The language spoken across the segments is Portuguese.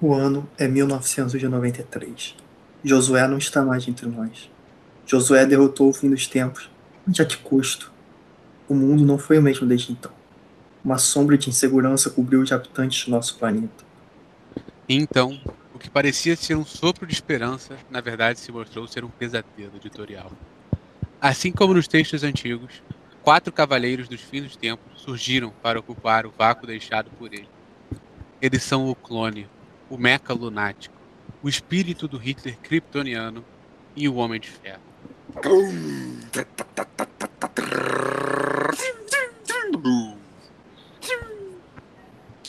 O ano é 1993. Josué não está mais entre nós. Josué derrotou o fim dos tempos, mas a que custo? O mundo não foi o mesmo desde então. Uma sombra de insegurança cobriu os habitantes do nosso planeta. Então, o que parecia ser um sopro de esperança, na verdade se mostrou ser um pesadelo editorial. Assim como nos textos antigos, quatro cavaleiros dos fins dos tempos surgiram para ocupar o vácuo deixado por ele. Eles são o clone, o meca lunático, o espírito do Hitler kryptoniano e o Homem de Ferro.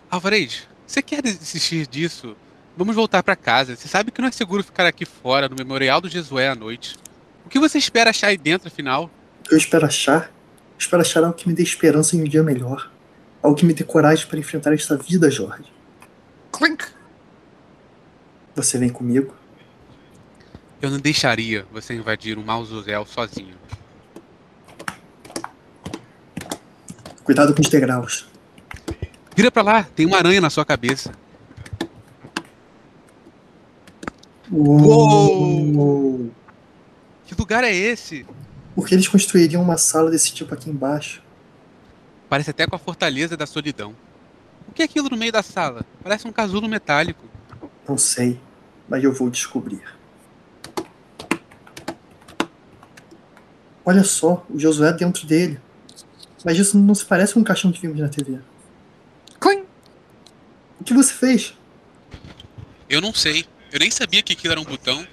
Alvarez, você quer desistir disso? Vamos voltar para casa. Você sabe que não é seguro ficar aqui fora, no Memorial do Jesué à noite. O que você espera achar aí dentro, afinal? Eu espero achar? Espero achar algo que me dê esperança em um dia melhor. Algo que me dê coragem para enfrentar esta vida, Jorge. Clink! Você vem comigo? Eu não deixaria você invadir um mausoléu sozinho. Cuidado com os degraus. Vira pra lá, tem uma aranha na sua cabeça. Uou! Que lugar é esse? Por que eles construiriam uma sala desse tipo aqui embaixo? Parece até com a fortaleza da solidão. O que é aquilo no meio da sala? Parece um casulo metálico. Não sei, mas eu vou descobrir. Olha só, o Josué dentro dele. Mas isso não se parece com um caixão de filmes na TV. Clim! O que você fez? Eu não sei. Eu nem sabia que aquilo era um botão.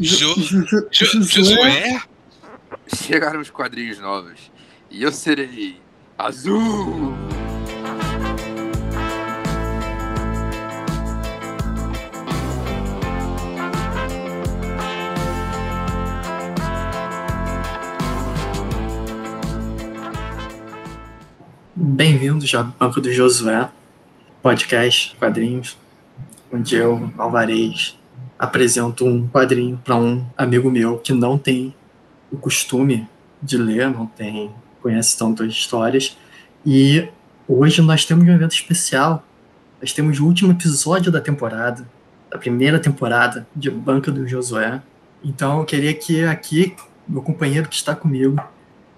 Jo, Jo- Jo- jo, Josué? Chegaram os quadrinhos novos. E eu serei azul. Bem-vindos ao Banco do Josué, podcast, quadrinhos, onde eu, Alvarez, apresento um quadrinho para um amigo meu que não tem o costume de ler, não tem, conhece tantas histórias. E hoje nós temos um evento especial. Nós temos o último episódio da temporada, da primeira temporada de Banco do Josué. Então eu queria que aqui, meu companheiro que está comigo,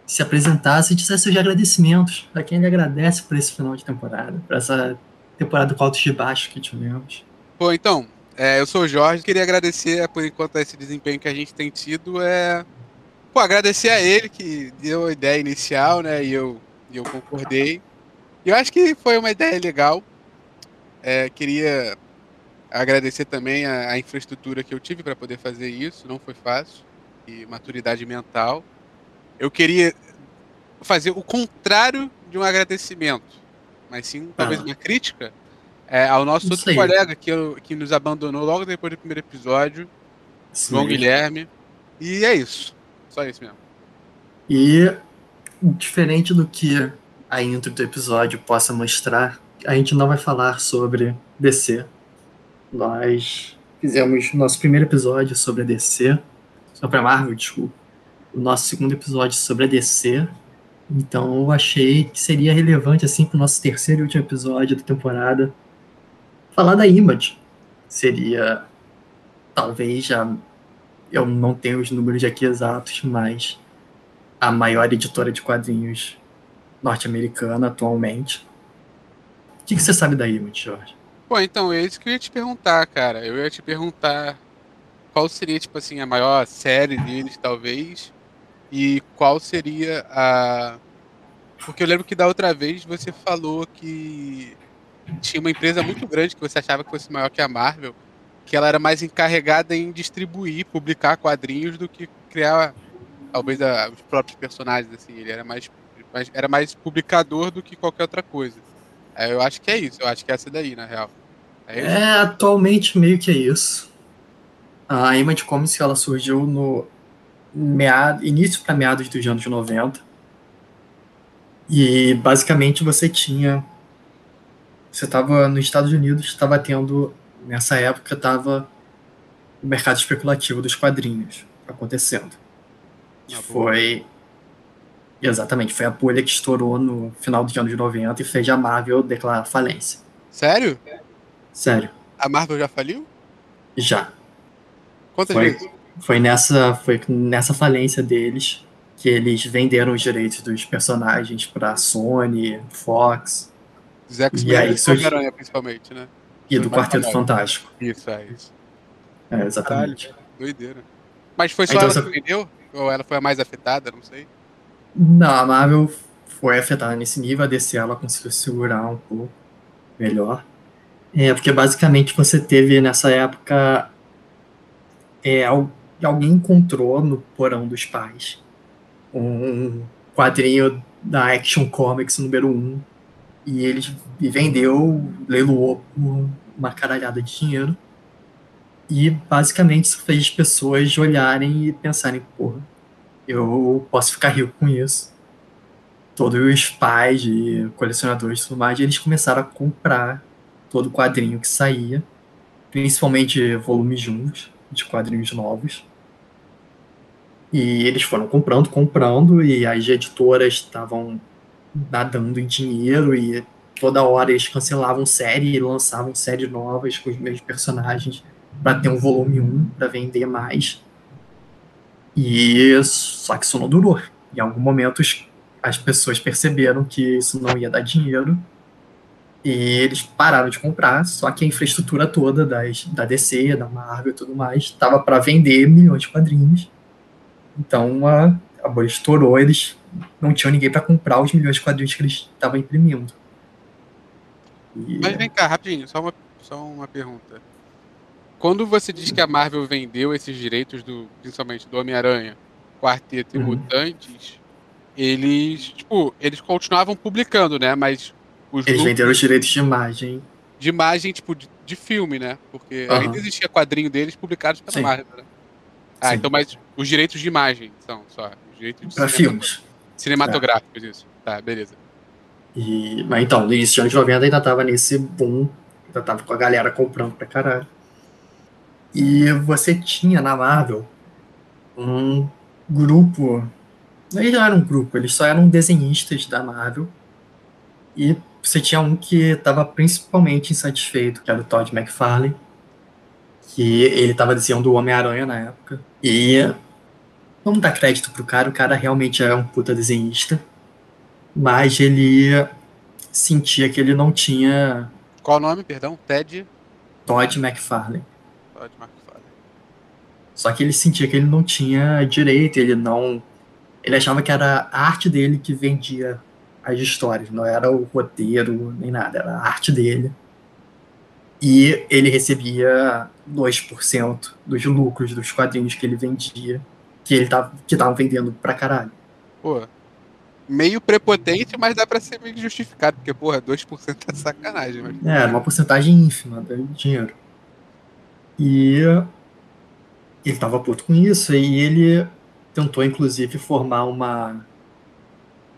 se apresentasse e dissesse os agradecimentos a quem ele agradece por esse final de temporada, por essa temporada com altos de baixo que tivemos. Pô, então, é, eu sou o Jorge, queria agradecer por enquanto esse desempenho que a gente tem tido. É... Pô, agradecer a ele que deu a ideia inicial, né? E eu, e eu concordei. Eu acho que foi uma ideia legal. É, queria agradecer também a, a infraestrutura que eu tive para poder fazer isso, não foi fácil. E maturidade mental. Eu queria fazer o contrário de um agradecimento, mas sim talvez Ah. uma crítica é, ao nosso Isso outro colega que, eu- que nos abandonou logo depois do primeiro episódio, João Guilherme. E é isso. Só isso mesmo. E diferente do que a intro do episódio possa mostrar, a gente não vai falar sobre DC. Nós fizemos nosso primeiro episódio sobre a DC, sobre a Marvel, desculpa. O nosso segundo episódio sobre a DC. Então eu achei que seria relevante assim para o nosso terceiro e último episódio da temporada falar da Image. Seria talvez já eu não tenho os números aqui exatos, mas a maior editora de quadrinhos norte-americana atualmente. O que, você sabe da Image, Jorge? Pô, então, é isso que eu ia te perguntar, cara. Eu ia te perguntar qual seria, tipo assim, a maior série deles, talvez, e qual seria a. Porque eu lembro que da outra vez você falou que tinha uma empresa muito grande que você achava que fosse maior que a Marvel, que ela era mais encarregada em distribuir, publicar quadrinhos do que criar, talvez, a- os próprios personagens, assim. Ele era mais, mais- era mais publicador do que qualquer outra coisa. É, Eu acho que é isso, eu acho que é essa daí, na real. É? É, atualmente meio que é isso. A Image Comics ela surgiu no meado, início para meados dos anos 90. E basicamente você tinha. Você estava nos Estados Unidos, estava tendo. Nessa época estava o mercado especulativo dos quadrinhos. acontecendo. Que Ah, foi. Exatamente, foi a bolha que estourou no final dos anos 90 e fez a Marvel declarar falência. Sério? Sério, A Marvel já faliu? já. Quantas Foi, vezes? foi, nessa, foi nessa falência deles que eles venderam os direitos dos personagens pra Sony, Fox Os E X-Men e do surgiu- Homem-Aranha, principalmente, né? e do Quarteto. Fantástico. Isso, é isso. É, exatamente. Doideira. Mas foi só Então ela você- que vendeu? Ou ela foi a mais afetada? Não sei. Não, a Marvel foi afetada nesse nível, a DC ela conseguiu segurar um pouco melhor. É, porque basicamente você teve nessa época é, al- alguém encontrou no porão dos pais um quadrinho da Action Comics número 1 e ele vendeu, leiloou por uma caralhada de dinheiro. E basicamente isso fez as pessoas olharem e pensarem, porra, eu posso ficar rico com isso. Todos os pais e colecionadores e tudo mais, eles começaram a comprar todo quadrinho que saía, principalmente volumes juntos, de quadrinhos novos. E eles foram comprando, comprando, e as editoras estavam nadando em dinheiro, e toda hora eles cancelavam série e lançavam séries novas com os mesmos personagens para ter um volume 1 para vender mais. E só que isso não durou. Em algum momento as pessoas perceberam que isso não ia dar dinheiro e eles pararam de comprar. Só que a infraestrutura toda das, da DC, da Marvel e tudo mais estava para vender milhões de quadrinhos. Então a, a bolha estourou, eles não tinham ninguém para comprar os milhões de quadrinhos que eles estavam imprimindo. E- Mas vem cá, rapidinho, só uma, só uma pergunta. Quando você diz que a Marvel vendeu esses direitos, do, principalmente do Homem-Aranha, Quarteto e Uhum. Mutantes, eles, tipo, eles continuavam publicando, né? Mas os eles venderam os direitos de imagem. de imagem, tipo, de, de filme, né? Porque Aham. ainda existia quadrinho deles publicados pela Sim. Marvel, né? Ah, Sim. então, mas os direitos de imagem são só. Os direitos de Para cinema- filmes. cinematográficos, isso. Tá, beleza. E, mas então, no início anos 90 ainda tava nesse boom, ainda tava com a galera comprando pra caralho. E você tinha na Marvel um grupo. Eles não eram um grupo, eles só eram desenhistas da Marvel. E você tinha um que tava principalmente insatisfeito, que era o Todd McFarlane. Que ele tava desenhando o Homem-Aranha na época. E vamos dar crédito pro cara, o cara realmente é um puta desenhista mas ele sentia que ele não tinha Qual o nome, perdão? Ted Todd McFarlane. Todd McFarlane. Só que ele sentia que ele não tinha direito, ele não. Ele achava que era a arte dele que vendia as histórias, não era o roteiro nem nada, era a arte dele. E ele recebia 2% dos lucros dos quadrinhos que ele vendia, que ele tava, que estavam vendendo pra caralho. Pô, meio prepotente, mas dá pra ser meio justificado, porque, porra, 2% é sacanagem. Mas... É, era uma porcentagem ínfima do dinheiro. E ele tava puto com isso, e ele tentou, inclusive, formar uma,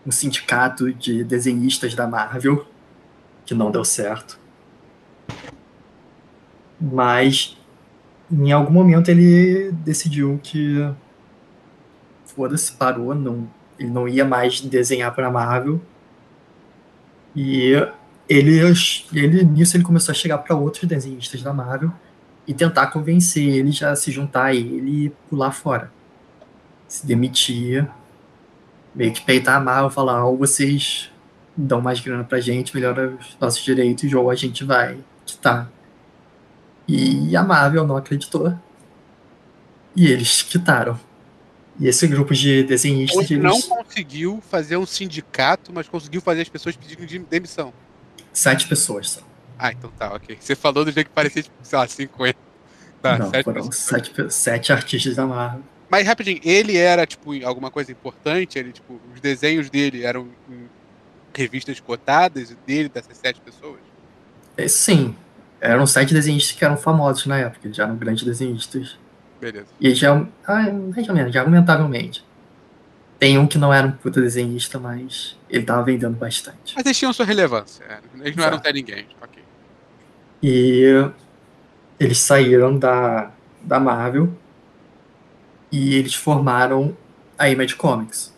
um sindicato de desenhistas da Marvel, que não deu certo. Mas, em algum momento, ele decidiu que foda-se, parou, não, ele não ia mais desenhar para Marvel. E ele, ele nisso ele começou a chegar para outros desenhistas da Marvel e tentar convencer eles a se juntar a ele e pular fora. Se demitir, meio que peitar a Marvel, falar, ou vocês dão mais grana pra gente, melhora os nossos direitos, ou a gente vai quitar. E a Marvel não acreditou. E eles quitaram. E esse grupo de desenhistas, Ele não conseguiu fazer um sindicato, mas conseguiu fazer as pessoas pedirem de demissão. sete pessoas só. Ah, então tá, ok. Você falou do jeito que parecia, tipo, sei lá, 50. Tá, não, sete foram sete, sete artistas da Marvel. Mas rapidinho, ele era, tipo, alguma coisa importante? Ele, tipo, os desenhos dele eram em revistas cotadas e dele, dessas sete pessoas? É, sim, eram sete desenhistas que eram famosos na época, eles já eram grandes desenhistas. Beleza. E eles já, ah, mais ou menos, já argumentavelmente. Tem um que não era um puta desenhista, mas ele tava vendendo bastante. Mas eles tinham sua relevância. é. Eles não eram Exato. até ninguém. Ok. E eles saíram da, da Marvel e eles formaram a Image Comics.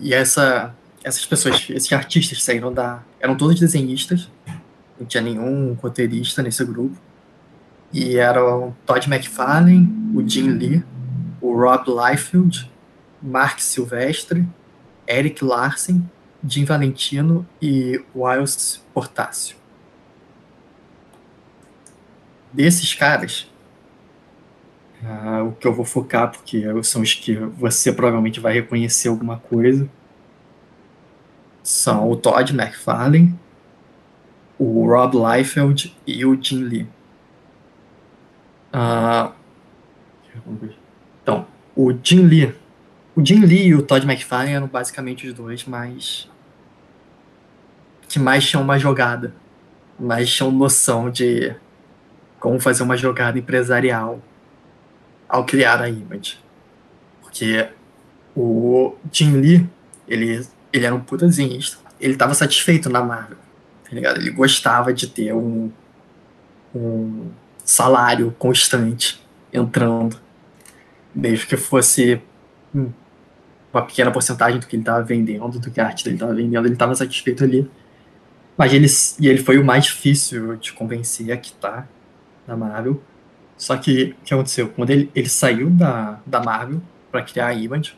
E essa, essas pessoas, esses artistas saíram da. eram todos desenhistas, não tinha nenhum roteirista nesse grupo. E eram Todd McFarlane, o Jim Lee, o Rob Liefeld, Mark Silvestre, Eric Larsen, Jim Valentino e Wiles Portácio. Desses caras, uh, o que eu vou focar, porque são os que você provavelmente vai reconhecer alguma coisa, são o Todd McFarlane, o Rob Liefeld e o Jim Lee. Uh, então, o Jim Lee. O Jim Lee e o Todd McFarlane eram basicamente os dois mais. que mais tinham uma jogada. Mais tinham noção de como fazer uma jogada empresarial ao criar a Image. Porque o Jim Lee, ele, ele era um puta desenhista. Ele estava satisfeito na Marvel. Tá ligado? Ele gostava de ter um, um salário constante entrando mesmo que fosse uma pequena porcentagem do que ele estava vendendo, do que a arte dele estava vendendo, ele estava satisfeito ali. Mas ele, e ele foi o mais difícil de convencer a quitar da Marvel. Só que o que aconteceu? Quando ele, ele saiu da, da Marvel para criar a Image,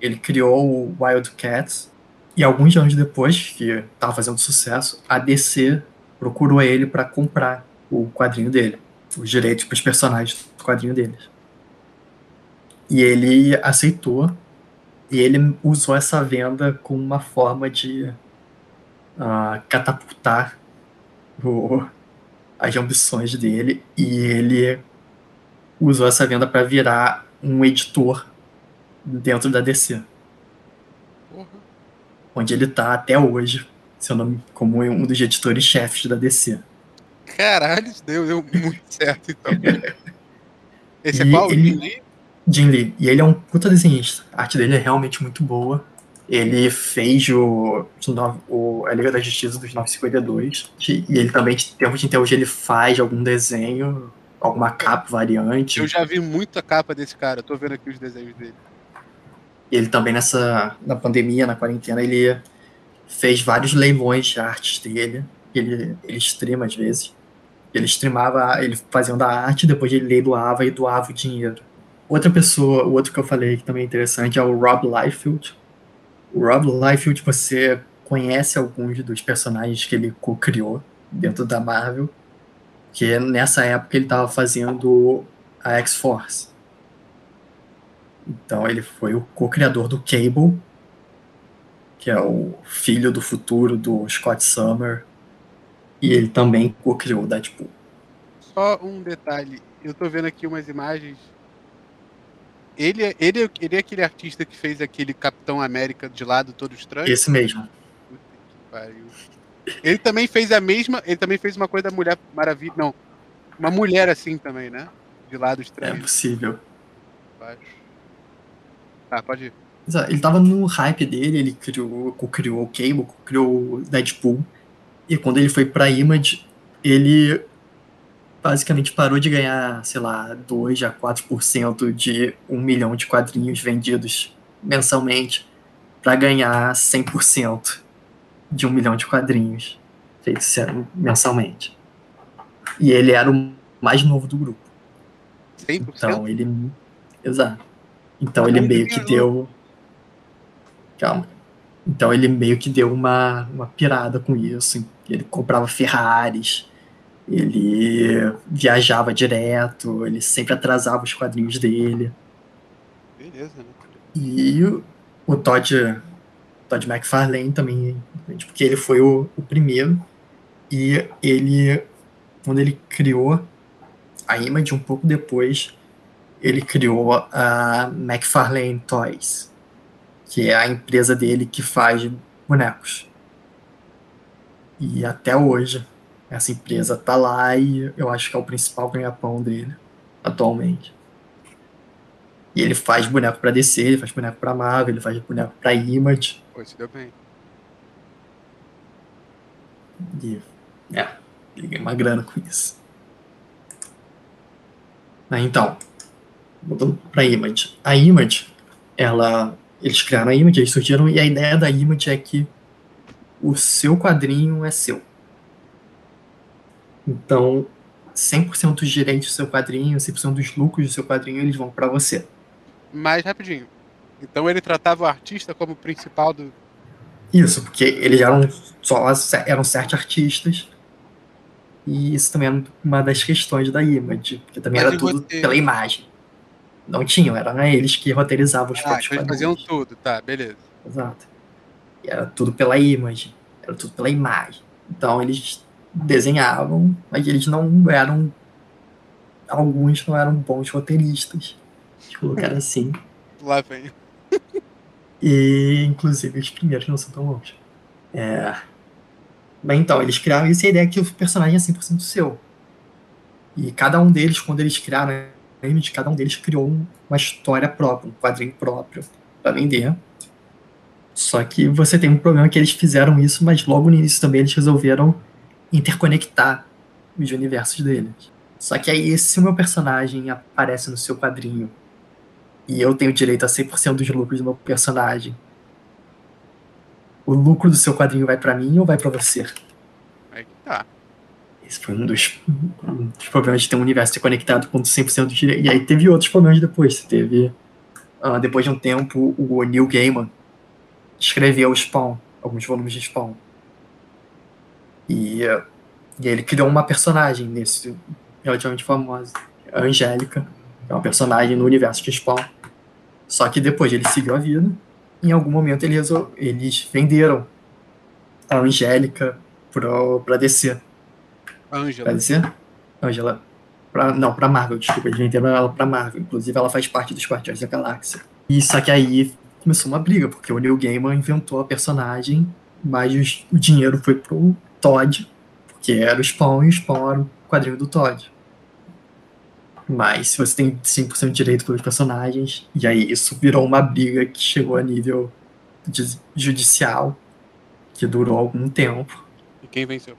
ele criou o Wildcats, e alguns anos depois, que estava fazendo sucesso, a DC procurou ele para comprar o quadrinho dele, os direitos para os personagens do quadrinho deles. E ele aceitou e ele usou essa venda como uma forma de uh, catapultar o, as ambições dele e ele usou essa venda para virar um editor dentro da DC. Uhum. Onde ele tá até hoje, seu nome como um dos editores-chefes da DC. Caralho, deu, deu muito certo então. Esse é qual? Ele, Jim Lee. E ele é um puta desenhista. A arte dele é realmente muito boa. Ele fez o, o a Liga da Justiça dos 952. E ele também, de tempo de hoje, ele faz algum desenho, alguma capa variante. Eu já vi muita capa desse cara, tô vendo aqui os desenhos dele. E ele também, nessa, na pandemia, na quarentena, ele fez vários leilões de artes dele. Ele, ele streama às vezes. Ele streamava, ele fazia da arte, depois ele leiloava e doava o dinheiro. Outra pessoa, o outro que eu falei que também é interessante é o Rob Liefeld. O Rob Liefeld, você conhece alguns dos personagens que ele co-criou dentro da Marvel, que nessa época ele estava fazendo a X-Force. Então ele foi o co-criador do Cable, que é o filho do futuro do Scott Summer, e ele também co-criou o Deadpool. Só um detalhe, eu tô vendo aqui umas imagens ele, é, ele, é, ele é aquele artista que fez aquele Capitão América de lado todo estranho? Esse mesmo. Ele também fez a mesma. Ele também fez uma coisa da Mulher Maravilha. Não. Uma mulher assim também, né? De lado estranho. É possível. Ah, pode ir. Ele tava no hype dele, ele criou, criou o Cable, criou o Deadpool. E quando ele foi pra Image, ele basicamente parou de ganhar, sei lá, 2 a 4% de um milhão de quadrinhos vendidos mensalmente para ganhar 100% de um milhão de quadrinhos feitos mensalmente. E ele era o mais novo do grupo. 100%? Então ele. Exato. Então ele meio que deu. Calma. Então ele meio que deu uma, uma pirada com isso. Ele comprava Ferraris ele viajava direto, ele sempre atrasava os quadrinhos dele. Beleza, né? E o, o Todd, Todd McFarlane também, porque ele foi o, o primeiro. E ele, quando ele criou a Image, um pouco depois, ele criou a McFarlane Toys, que é a empresa dele que faz bonecos. E até hoje essa empresa tá lá e eu acho que é o principal ganha-pão dele atualmente. E ele faz boneco para DC, ele faz boneco para Marvel, ele faz boneco para Image. Pô, se deu bem. E, é, ele ganha uma grana com isso. Então, voltando para Image. A Image, ela, eles criaram a Image, eles surgiram, e a ideia da Image é que o seu quadrinho é seu. Então, 100% dos direitos do seu quadrinho, 100% dos lucros do seu quadrinho, eles vão para você. Mais rapidinho. Então ele tratava o artista como principal do. Isso, porque eles eram só eram sete artistas. E isso também era uma das questões da Image, porque também Mas era tudo pela imagem. Não tinham, eram eles que roteirizavam os ah, próprios então eles faziam tudo, tá, beleza. Exato. E era tudo pela imagem, era tudo pela imagem. Então eles desenhavam, mas eles não eram. Alguns não eram bons roteiristas. Deixa eu colocar assim. Lá vem. E, inclusive, os primeiros não são tão bons. É... Bem, então, eles criaram isso e a ideia que o personagem é 100% seu. E cada um deles, quando eles criaram image, cada um deles criou uma história própria, um quadrinho próprio para vender. Só que você tem um problema que eles fizeram isso, mas logo no início também eles resolveram interconectar os universos deles. Só que aí, se o meu personagem aparece no seu quadrinho e eu tenho direito a 100% dos lucros do meu personagem, o lucro do seu quadrinho vai para mim ou vai para você? Esse foi um dos, dos, problemas de ter um universo conectado com 100% do direito. E aí teve outros problemas depois. Teve, uh, depois de um tempo, o Neil Gaiman escreveu Spawn, alguns volumes de Spawn. E, e ele criou uma personagem nesse relativamente famosa, a Angélica, é uma personagem no universo de Spawn. Só que depois ele seguiu a vida. Em algum momento ele resol... eles venderam a Angélica pra DC. Angela. DC? Angela. Pra, não, pra Marvel, desculpa. Eles venderam ela pra Marvel. Inclusive ela faz parte dos Guardiões da Galáxia. E só que aí começou uma briga, porque o Neil Gaiman inventou a personagem, mas o dinheiro foi pro Todd, porque era o Spawn e o Spawn era o quadrinho do Todd. Mas se você tem 5% de direito pelos personagens, e aí isso virou uma briga que chegou a nível judicial, que durou algum tempo. E quem venceu?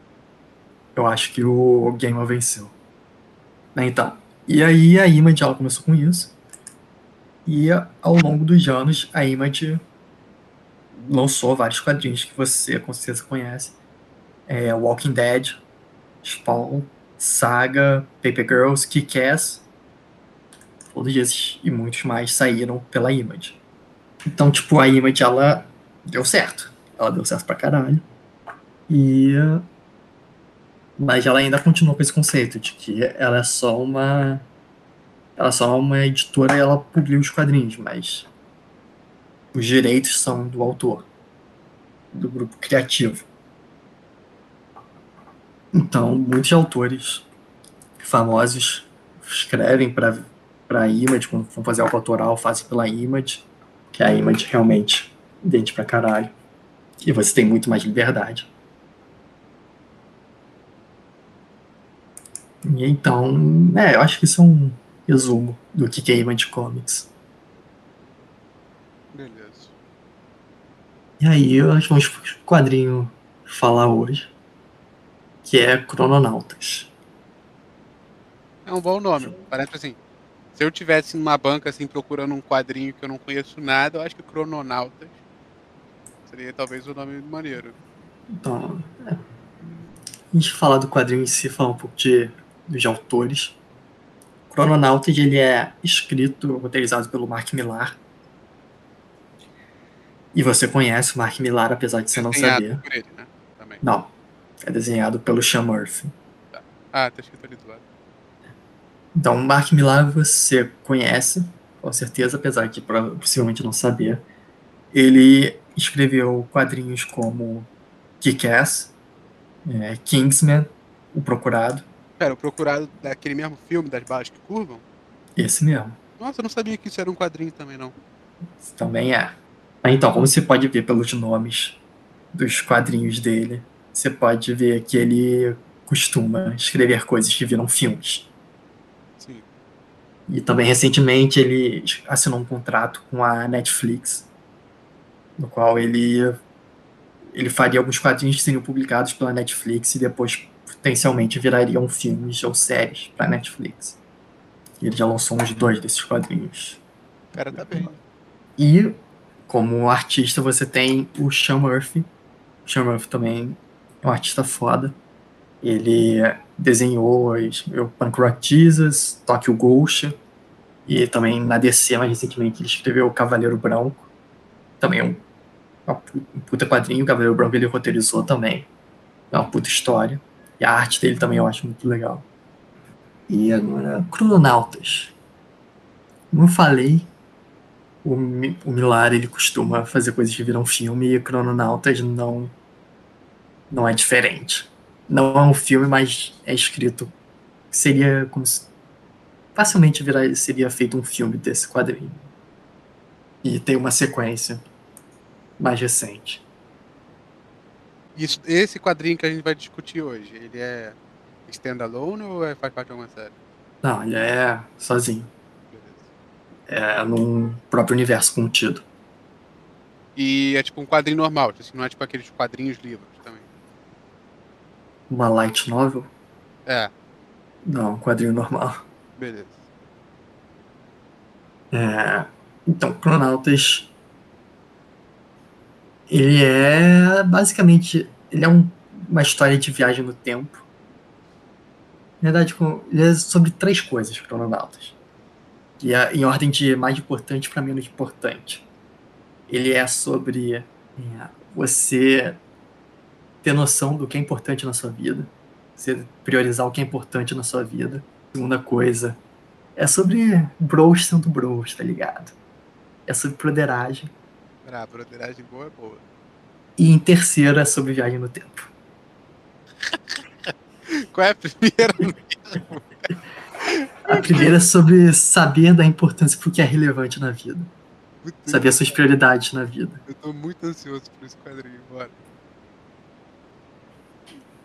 Eu acho que o Gamer venceu. Então, e aí a Image ela começou com isso. E ao longo dos anos, a Image lançou vários quadrinhos que você com certeza conhece é, Walking Dead, Spawn, Saga, Paper Girls, Kick-Ass, todos esses e muitos mais saíram pela Image. Então, tipo, a Image, ela deu certo. Ela deu certo pra caralho. E... Mas ela ainda continua com esse conceito de que ela é só uma... Ela é só uma editora e ela publica os quadrinhos, mas... Os direitos são do autor. Do grupo criativo. Então, muitos autores famosos escrevem para a Image, quando vão fazer algo autoral, fazem pela Image, que a Image realmente dente pra caralho. E você tem muito mais liberdade. E então, é, eu acho que isso é um resumo do que é Image Comics. Beleza. E aí, nós vamos pro quadrinho falar hoje que é Crononautas. É um bom nome. Parece assim. Se eu tivesse numa banca assim procurando um quadrinho que eu não conheço nada, eu acho que Crononautas seria talvez o nome maneiro. Então, é. a gente falar do quadrinho em si, falar um pouco de, dos autores. Crononautas ele é escrito, roteirizado pelo Mark Millar. E você conhece o Mark Millar, apesar de você não saber. Por ele, né? Também. Não, é desenhado pelo Sean Murphy. Tá. Ah, tá escrito ali do lado. Então, Mark Millar você conhece, com certeza, apesar de possivelmente não saber. Ele escreveu quadrinhos como Kick-Ass, é, Kingsman, O Procurado. Pera, O Procurado daquele mesmo filme, das balas que curvam? Esse mesmo. Nossa, eu não sabia que isso era um quadrinho também, não. Também é. Então, como você pode ver pelos nomes dos quadrinhos dele, você pode ver que ele costuma escrever coisas que viram filmes. Sim. E também recentemente ele assinou um contrato com a Netflix, no qual ele ele faria alguns quadrinhos que seriam publicados pela Netflix e depois potencialmente virariam filmes ou séries para Netflix. Ele já lançou uns dois desses quadrinhos. O cara tá bem. E, como artista, você tem o Sean Murphy. O Sean Murphy também é um artista foda. Ele desenhou o Punk Rock Jesus, Tokyo Ghost, e também na DC, mais recentemente, ele escreveu o Cavaleiro Branco. Também é um, um puta quadrinho. O Cavaleiro Branco ele roteirizou também. É uma puta história. E a arte dele também eu acho muito legal. E agora, Crononautas. Como eu falei, o, o Milar ele costuma fazer coisas que viram filme e Crononautas não, não é diferente. Não é um filme, mas é escrito. Seria como se facilmente virar, seria feito um filme desse quadrinho. E tem uma sequência mais recente. Isso, esse quadrinho que a gente vai discutir hoje, ele é standalone ou é, faz parte de alguma série? Não, ele é sozinho. É num próprio universo contido. E é tipo um quadrinho normal, assim, não é tipo aqueles quadrinhos livros também. Uma light novel? É. Não, um quadrinho normal. Beleza. É, então, Cronautas. Ele é basicamente. Ele é um, uma história de viagem no tempo. Na verdade, ele é sobre três coisas, Cronautas. E é em ordem de mais importante para menos importante. Ele é sobre é, você ter noção do que é importante na sua vida. Você priorizar o que é importante na sua vida. Segunda coisa, é sobre bros sendo bros, tá ligado? É sobre broderagem. Ah, broderagem boa é boa. E em terceiro é sobre viagem no tempo. Qual é a primeira? a primeira é sobre saber da importância pro que é relevante na vida. Muito saber as suas prioridades na vida. Eu tô muito ansioso por esse quadrinho, bora.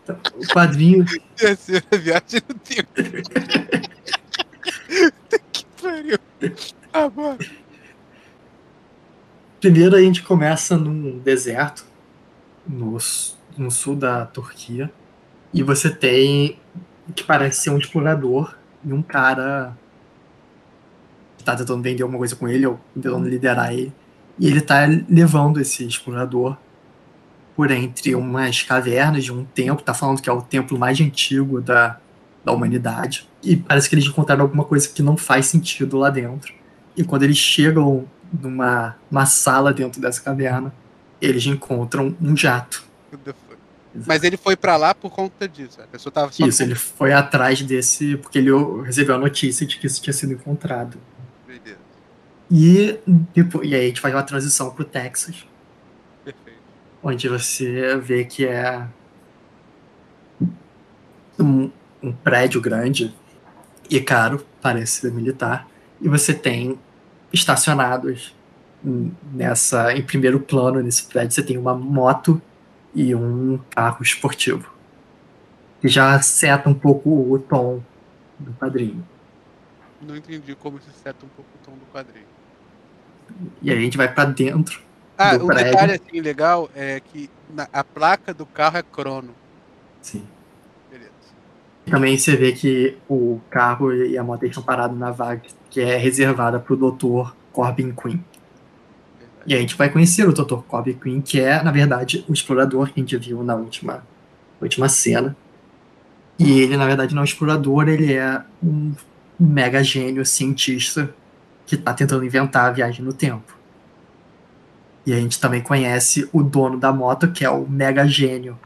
Então, o quadrinho. Terceira viagem no tempo. que pariu. Ah, bora. Primeiro a gente começa num deserto no, no sul da Turquia e você tem que parece ser um explorador e um cara que tá tentando vender alguma coisa com ele ou tentando liderar ele e ele tá levando esse explorador por entre umas cavernas de um templo, tá falando que é o templo mais antigo da, da humanidade. E parece que eles encontraram alguma coisa que não faz sentido lá dentro. E quando eles chegam numa uma sala dentro dessa caverna, eles encontram um jato. Mas ele foi para lá por conta disso. A pessoa tava Isso, ele foi atrás desse porque ele recebeu a notícia de que isso tinha sido encontrado. Beleza. E, depois, e aí a gente faz uma transição pro Texas. Perfeito. Onde você vê que é um, um prédio grande e caro, parece ser militar, e você tem estacionados nessa em primeiro plano nesse prédio você tem uma moto e um carro esportivo que já seta um pouco o tom do quadrinho. Não entendi como se seta um pouco o tom do quadrinho. E aí a gente vai para dentro. Ah, um prédio. detalhe assim legal é que na, a placa do carro é crono. Sim. Também você vê que o carro e a moto estão parados na vaga que é reservada para o Dr. Corbin Quinn. E a gente vai conhecer o Dr. Corbin Quinn, que é, na verdade, o explorador que a gente viu na última, última cena. E ele, na verdade, não é um explorador, ele é um mega gênio cientista que está tentando inventar a viagem no tempo. E a gente também conhece o dono da moto, que é o mega gênio,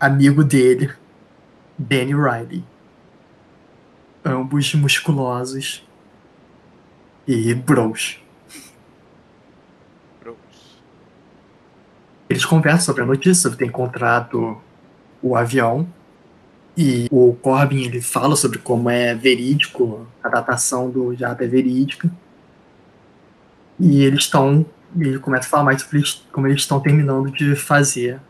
amigo dele, Benny Riley. Ambos musculosos e bros. Bros. Eles conversam sobre a notícia, sobre ter encontrado o avião. E o Corbin ele fala sobre como é verídico, a datação do jato é verídica. E eles estão. Ele começa a falar mais sobre como eles estão terminando de fazer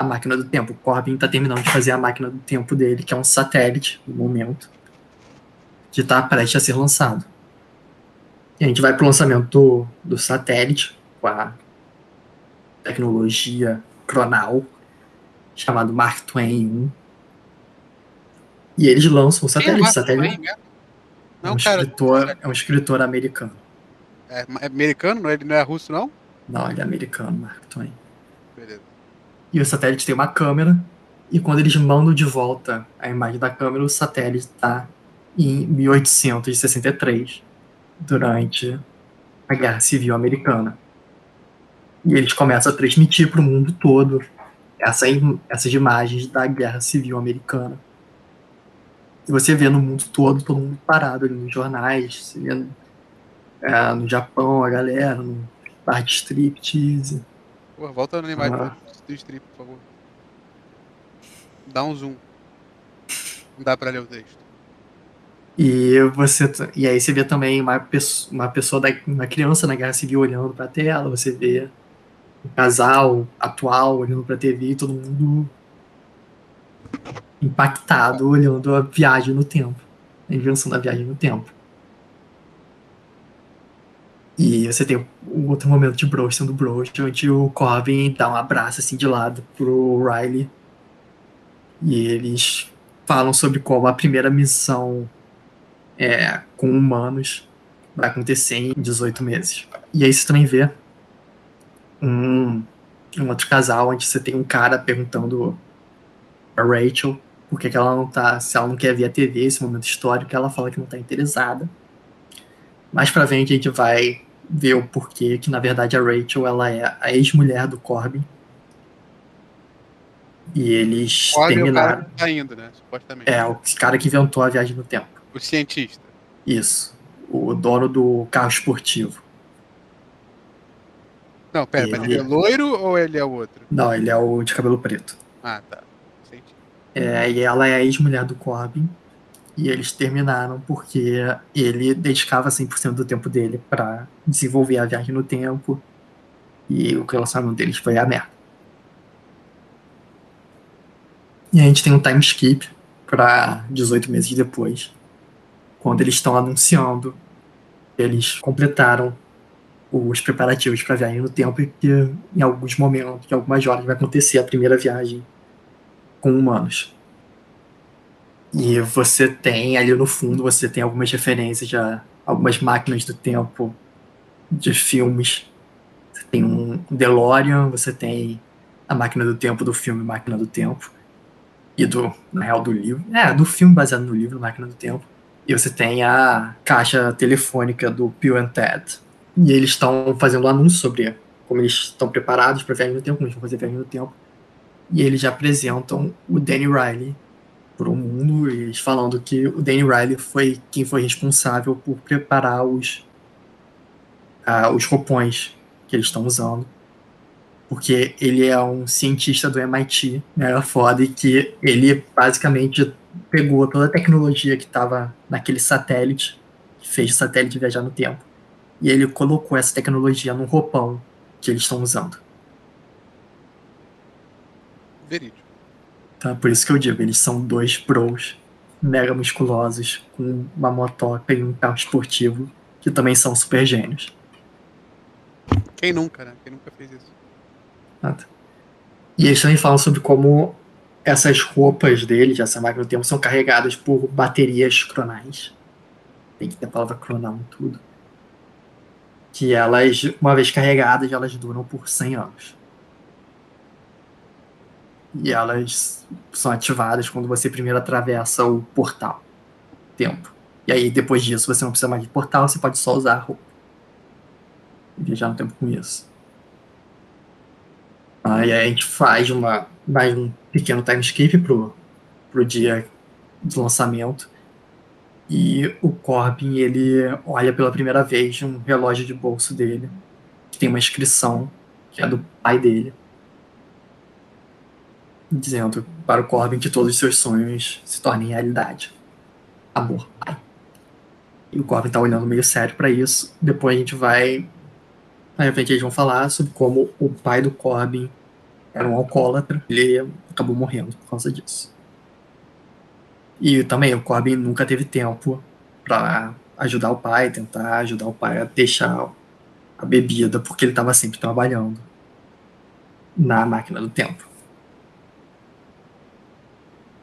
a máquina do tempo. O Corbin está terminando de fazer a máquina do tempo dele, que é um satélite no momento, que está prestes a ser lançado. E a gente vai para o lançamento do, do satélite com a tecnologia cronal chamado Mark Twain 1. E eles lançam o satélite. Mark satélite. Twain, É Não, um, cara. escritor, é um escritor americano. É, é americano, é, ele não é russo, não? Não, ele é americano, Mark Twain. E o satélite tem uma câmera, e quando eles mandam de volta a imagem da câmera, o satélite está em 1863, durante a Guerra Civil Americana. E eles começam a transmitir para o mundo todo essa, essas imagens da Guerra Civil Americana. E você vê no mundo todo, todo mundo parado ali nos jornais, você vê é, no Japão a galera, no bar de striptease. Pô, volta no imagem Ah. Do strip, por favor. Dá um zoom. Não dá pra ler o texto. E você e aí você vê também uma pessoa, uma pessoa da, uma criança na Guerra Civil olhando para a tela, você vê um casal atual olhando para a TV e todo mundo impactado olhando a viagem no tempo, a invenção da viagem no tempo. E você tem um outro momento de Bros sendo Bros, onde o Corbin dá um abraço assim de lado pro Riley. E eles falam sobre como a primeira missão é, com humanos vai acontecer em 18 meses. E aí você também vê um, um outro casal onde você tem um cara perguntando a Rachel por que, que ela não tá, se ela não quer ver a TV, esse momento histórico, ela fala que não tá interessada. Mais pra frente a gente vai ver o porquê que na verdade a Rachel ela é a ex-mulher do Corbin. E eles o terminaram. cara que tá indo, né? Supostamente. É, o cara que inventou a viagem no tempo. O cientista. Isso. O dono do carro esportivo. Não, pera, mas ele é loiro ou ele é o outro? Não, ele é o de cabelo preto. Ah, tá. Senti. É, e ela é a ex-mulher do Corbin. E eles terminaram porque ele dedicava 100% do tempo dele pra desenvolver a viagem no tempo. E o relacionamento deles foi a merda. E a gente tem um time skip pra 18 meses depois. Quando eles estão anunciando eles completaram os preparativos para a viagem no tempo e que em alguns momentos, em algumas horas, vai acontecer a primeira viagem com humanos. E você tem ali no fundo, você tem algumas referências a algumas máquinas do tempo de filmes. Você tem um DeLorean, você tem a máquina do tempo do filme Máquina do Tempo. E do, na real, do livro. É, do filme baseado no livro Máquina do Tempo. E você tem a caixa telefônica do Bill and Ted. E eles estão fazendo anúncio sobre como eles estão preparados para viagem no tempo, como eles vão fazer viagem no tempo. E eles já apresentam o Danny Riley para o mundo, e falando que o Danny Riley foi quem foi responsável por preparar os, ah, os roupões que eles estão usando. Porque ele é um cientista do MIT, mega foda, e que ele basicamente pegou toda a tecnologia que estava naquele satélite, que fez o satélite viajar no tempo, e ele colocou essa tecnologia num roupão que eles estão usando. Verídico. Tá? Por isso que eu digo, eles são dois pros mega musculosos, com uma motoca e um carro esportivo, que também são super gênios. Quem nunca, né? Quem nunca fez isso? Tá? E eles também falam sobre como essas roupas deles, essa máquina do tempo, são carregadas por baterias cronais. Tem que ter a palavra cronal em tudo. Que elas, uma vez carregadas, elas duram por 100 anos. E elas são ativadas quando você primeiro atravessa o portal. Tempo. E aí, depois disso, você não precisa mais de portal, você pode só usar a roupa. E viajar no tempo com isso. Aí a gente faz uma, mais um pequeno time skip pro, pro dia do lançamento. E o Corbin, ele olha pela primeira vez um relógio de bolso dele, que tem uma inscrição, que é do pai dele, dizendo para o Corbin que todos os seus sonhos se tornem realidade. Amor, pai. E o Corbin tá olhando meio sério para isso. Depois a gente vai Aí, frente, eles vão falar sobre como o pai do Corbin era um alcoólatra. Ele acabou morrendo por causa disso. E também o Corbin nunca teve tempo para ajudar o pai, tentar ajudar o pai a deixar a bebida, porque ele estava sempre trabalhando na máquina do tempo.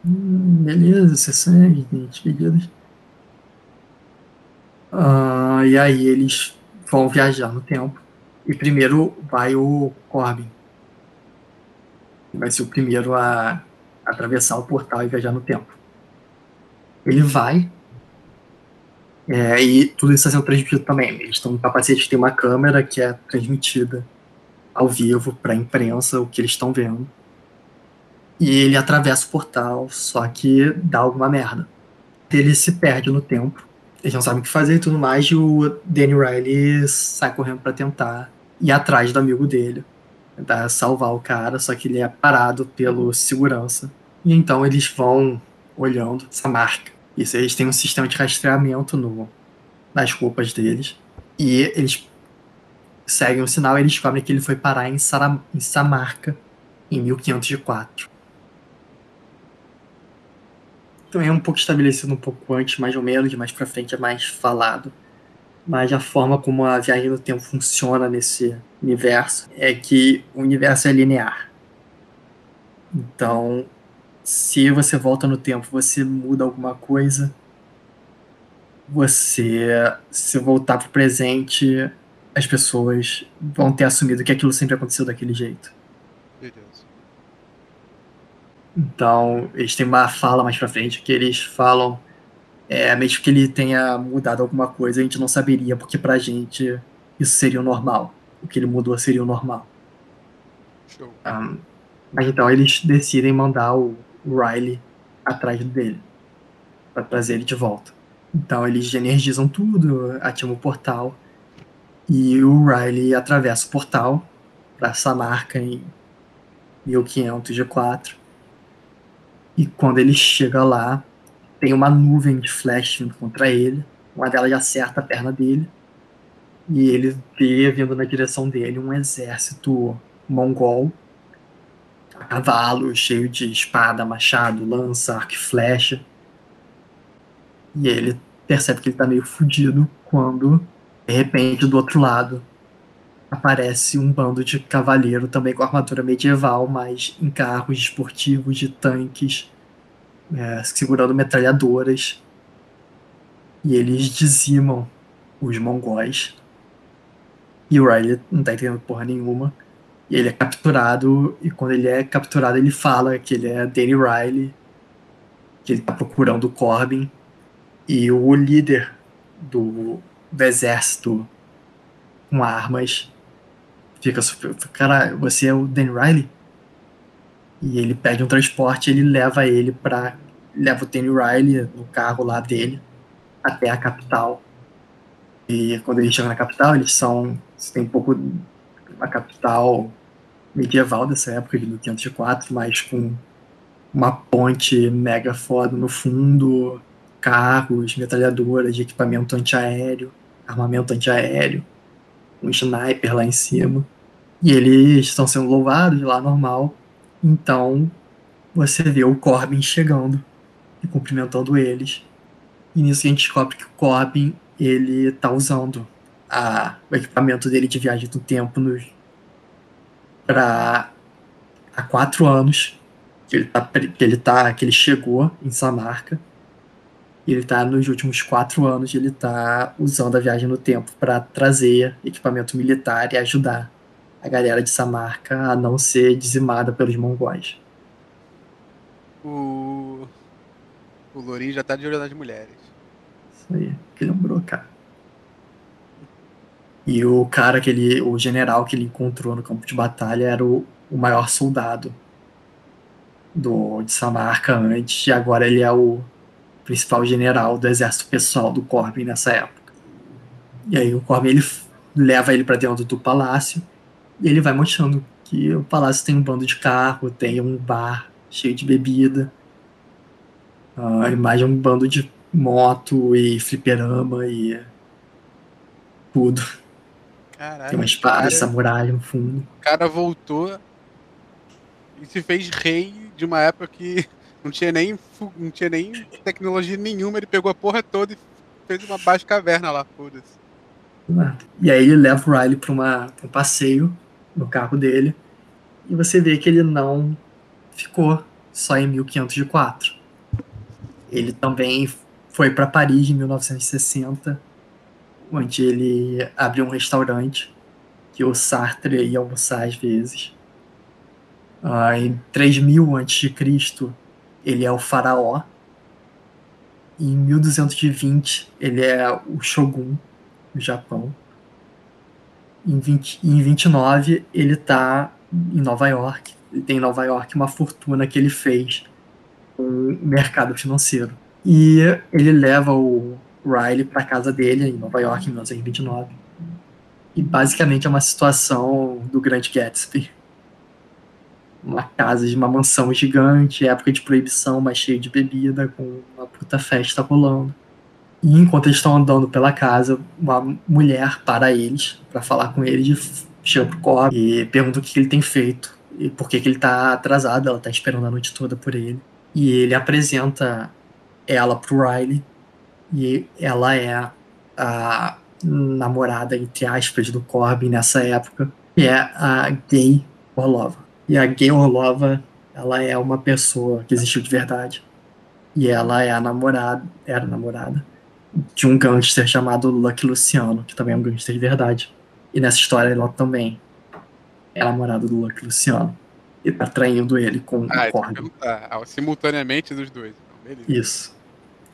Hum, beleza, sessões, despedidas. Ah, e aí eles vão viajar no tempo. E primeiro vai o Corbin. Vai ser o primeiro a atravessar o portal e viajar no tempo. Ele vai. É, e tudo isso está sendo transmitido também. Eles estão no capacete que tem uma câmera que é transmitida ao vivo para a imprensa o que eles estão vendo. E ele atravessa o portal, só que dá alguma merda. Ele se perde no tempo. Eles não sabem o que fazer e tudo mais. E o Danny Riley sai correndo para tentar ir atrás do amigo dele. Tentar salvar o cara, só que ele é parado pelo segurança. E então eles vão olhando essa marca. Isso, eles têm um sistema de rastreamento no, nas roupas deles. E eles seguem o sinal e eles descobrem que ele foi parar em, Sara, em Samarca em 1504. Então é um pouco estabelecido um pouco antes, mais ou menos, mais pra frente é mais falado. Mas a forma como a viagem no tempo funciona nesse universo é que o universo é linear. Então, se você volta no tempo, você muda alguma coisa, você, se voltar pro presente, as pessoas vão ter assumido que aquilo sempre aconteceu daquele jeito. Beleza. Então, eles têm uma fala mais pra frente que eles falam, é, mesmo que ele tenha mudado alguma coisa, a gente não saberia, porque pra gente isso seria o normal. O que ele mudou seria o normal. Show. Um, mas então eles decidem mandar o Riley atrás dele para trazer ele de volta. Então eles energizam tudo, ativam o portal e o Riley atravessa o portal para essa marca em 1504. E quando ele chega lá, tem uma nuvem de flash vindo contra ele. Uma delas acerta a perna dele. E ele vê vindo na direção dele um exército mongol, a cavalo, cheio de espada, machado, lança, arco e flecha. E ele percebe que ele tá meio fudido quando, de repente, do outro lado, aparece um bando de cavaleiro também com armadura medieval, mas em carros esportivos de tanques, é, segurando metralhadoras. E eles dizimam os mongóis. E o Riley não tá entendendo porra nenhuma. E ele é capturado, e quando ele é capturado, ele fala que ele é Danny Riley, que ele tá procurando o Corbin. E o líder do, do exército com armas fica super. Cara, você é o Dan Riley? E ele pede um transporte, ele leva ele para leva o Danny Riley no carro lá dele até a capital. E quando eles chegam na capital, eles são. Tem um pouco uma capital medieval dessa época, de 1504, mas com uma ponte mega foda no fundo, carros, metralhadoras equipamento antiaéreo, armamento antiaéreo, um sniper lá em cima. E eles estão sendo louvados lá normal. Então você vê o Corbin chegando e cumprimentando eles. E nisso a gente descobre que o Corbin ele tá usando a, o equipamento dele de viagem do tempo nos, pra, há quatro anos que ele, tá, que ele tá que ele chegou em Samarca e ele tá nos últimos quatro anos ele tá usando a viagem no tempo para trazer equipamento militar e ajudar a galera de Samarca a não ser dizimada pelos mongóis. O. O Lourinho já tá de olho nas mulheres. Isso aí, que lembrou, cara. E o cara que ele, o general que ele encontrou no campo de batalha era o, o maior soldado do, de Samarca antes, e agora ele é o principal general do exército pessoal do Corbin nessa época. E aí o Corbin ele leva ele para dentro do palácio e ele vai mostrando que o palácio tem um bando de carro, tem um bar cheio de bebida, imagem é um bando de moto e fliperama e tudo. Caralho. Tem uma espada cara, samurai no fundo. O cara voltou e se fez rei de uma época que não tinha nem, não tinha nem tecnologia nenhuma. Ele pegou a porra toda e fez uma baixa caverna lá, foda-se. E aí ele leva o Riley para um passeio no carro dele e você vê que ele não ficou só em 1504. Ele também foi para Paris em 1960 onde ele abriu um restaurante que o Sartre ia almoçar às vezes. Ah, em 3000 a.C., ele é o faraó. Em 1220, ele é o shogun do Japão. Em, 20, em 29, ele está em Nova York. Ele tem em Nova York uma fortuna que ele fez com o mercado financeiro. E ele leva o Riley para casa dele em Nova York em 1929. E basicamente é uma situação do Grande Gatsby. Uma casa de uma mansão gigante, época de proibição, mas cheio de bebida, com uma puta festa rolando. E enquanto eles estão andando pela casa, uma mulher para eles, para falar com eles, chama pro Cobb e pergunta o que ele tem feito e por que, que ele tá atrasado, ela tá esperando a noite toda por ele. E ele apresenta ela pro Riley e ela é a namorada, entre aspas, do Corbin nessa época, que é a Gay Orlova. E a Gay Orlova, ela é uma pessoa que existiu de verdade. E ela é a namorada, era a namorada de um gangster chamado Lucky Luciano, que também é um gangster de verdade. E nessa história ela também é namorada do Lucky Luciano. E tá traindo ele com Ah, o Corbin. ah, ah, simultaneamente dos dois. Então, beleza. Isso.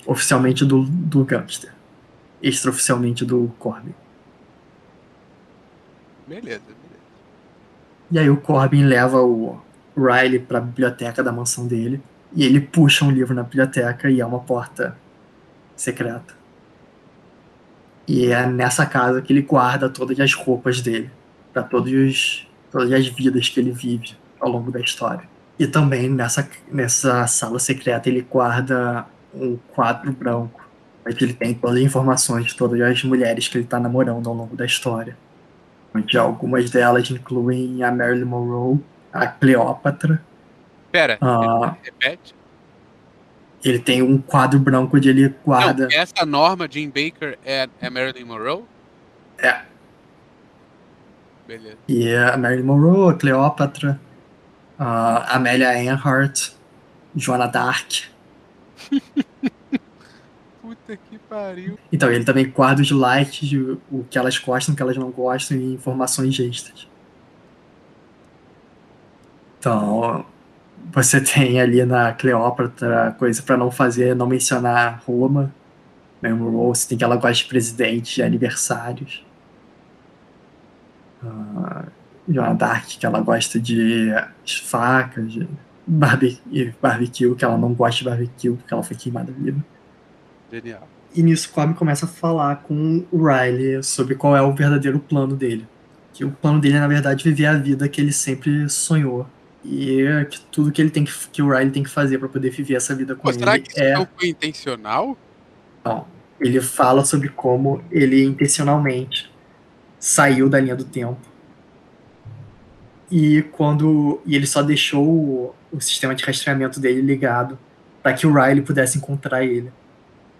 Oficialmente do, do gangster. Extraoficialmente do Corbin. Beleza. E aí o Corbin leva o Riley pra biblioteca da mansão dele. E ele puxa um livro na biblioteca e é uma porta secreta. E é nessa casa que ele guarda todas as roupas dele. Os, todas as vidas que ele vive ao longo da história. E também nessa, nessa sala secreta ele guarda um quadro branco. Onde ele tem todas as informações de todas as mulheres que ele tá namorando ao longo da história. Onde algumas delas incluem a Marilyn Monroe, a Cleópatra. Pera, Ah. repete. Ele tem um quadro branco onde ele guarda. Não, essa norma, Jim Baker, é, é Marilyn Monroe? É. Beleza. E é a Marilyn Monroe, a Cleópatra, a Amélia Earhart, Joana Dark. Puta que pariu. Então, ele também guarda os likes, o, que elas gostam, o que elas não gostam e informações extras. Então, você tem ali na Cleópatra coisa pra não fazer, não mencionar Roma. Marilyn Monroe, você tem que ela gosta de presidente, de aniversários. Ah, Joana Dark, que ela gosta de facas, de barbe- barbecue, que ela não gosta de barbecue, porque ela foi queimada viva. Genial. E nisso o Cobb começa a falar com o Riley sobre qual é o verdadeiro plano dele. Que o plano dele é, na verdade, viver a vida que ele sempre sonhou. E é que tudo que ele tem que, que o Riley tem que fazer pra poder viver essa vida com Pô, será ele que isso é. não foi intencional? Não. Ele fala sobre como ele intencionalmente saiu da linha do tempo. E quando. E ele só deixou o, o sistema de rastreamento dele ligado para que o Riley pudesse encontrar ele.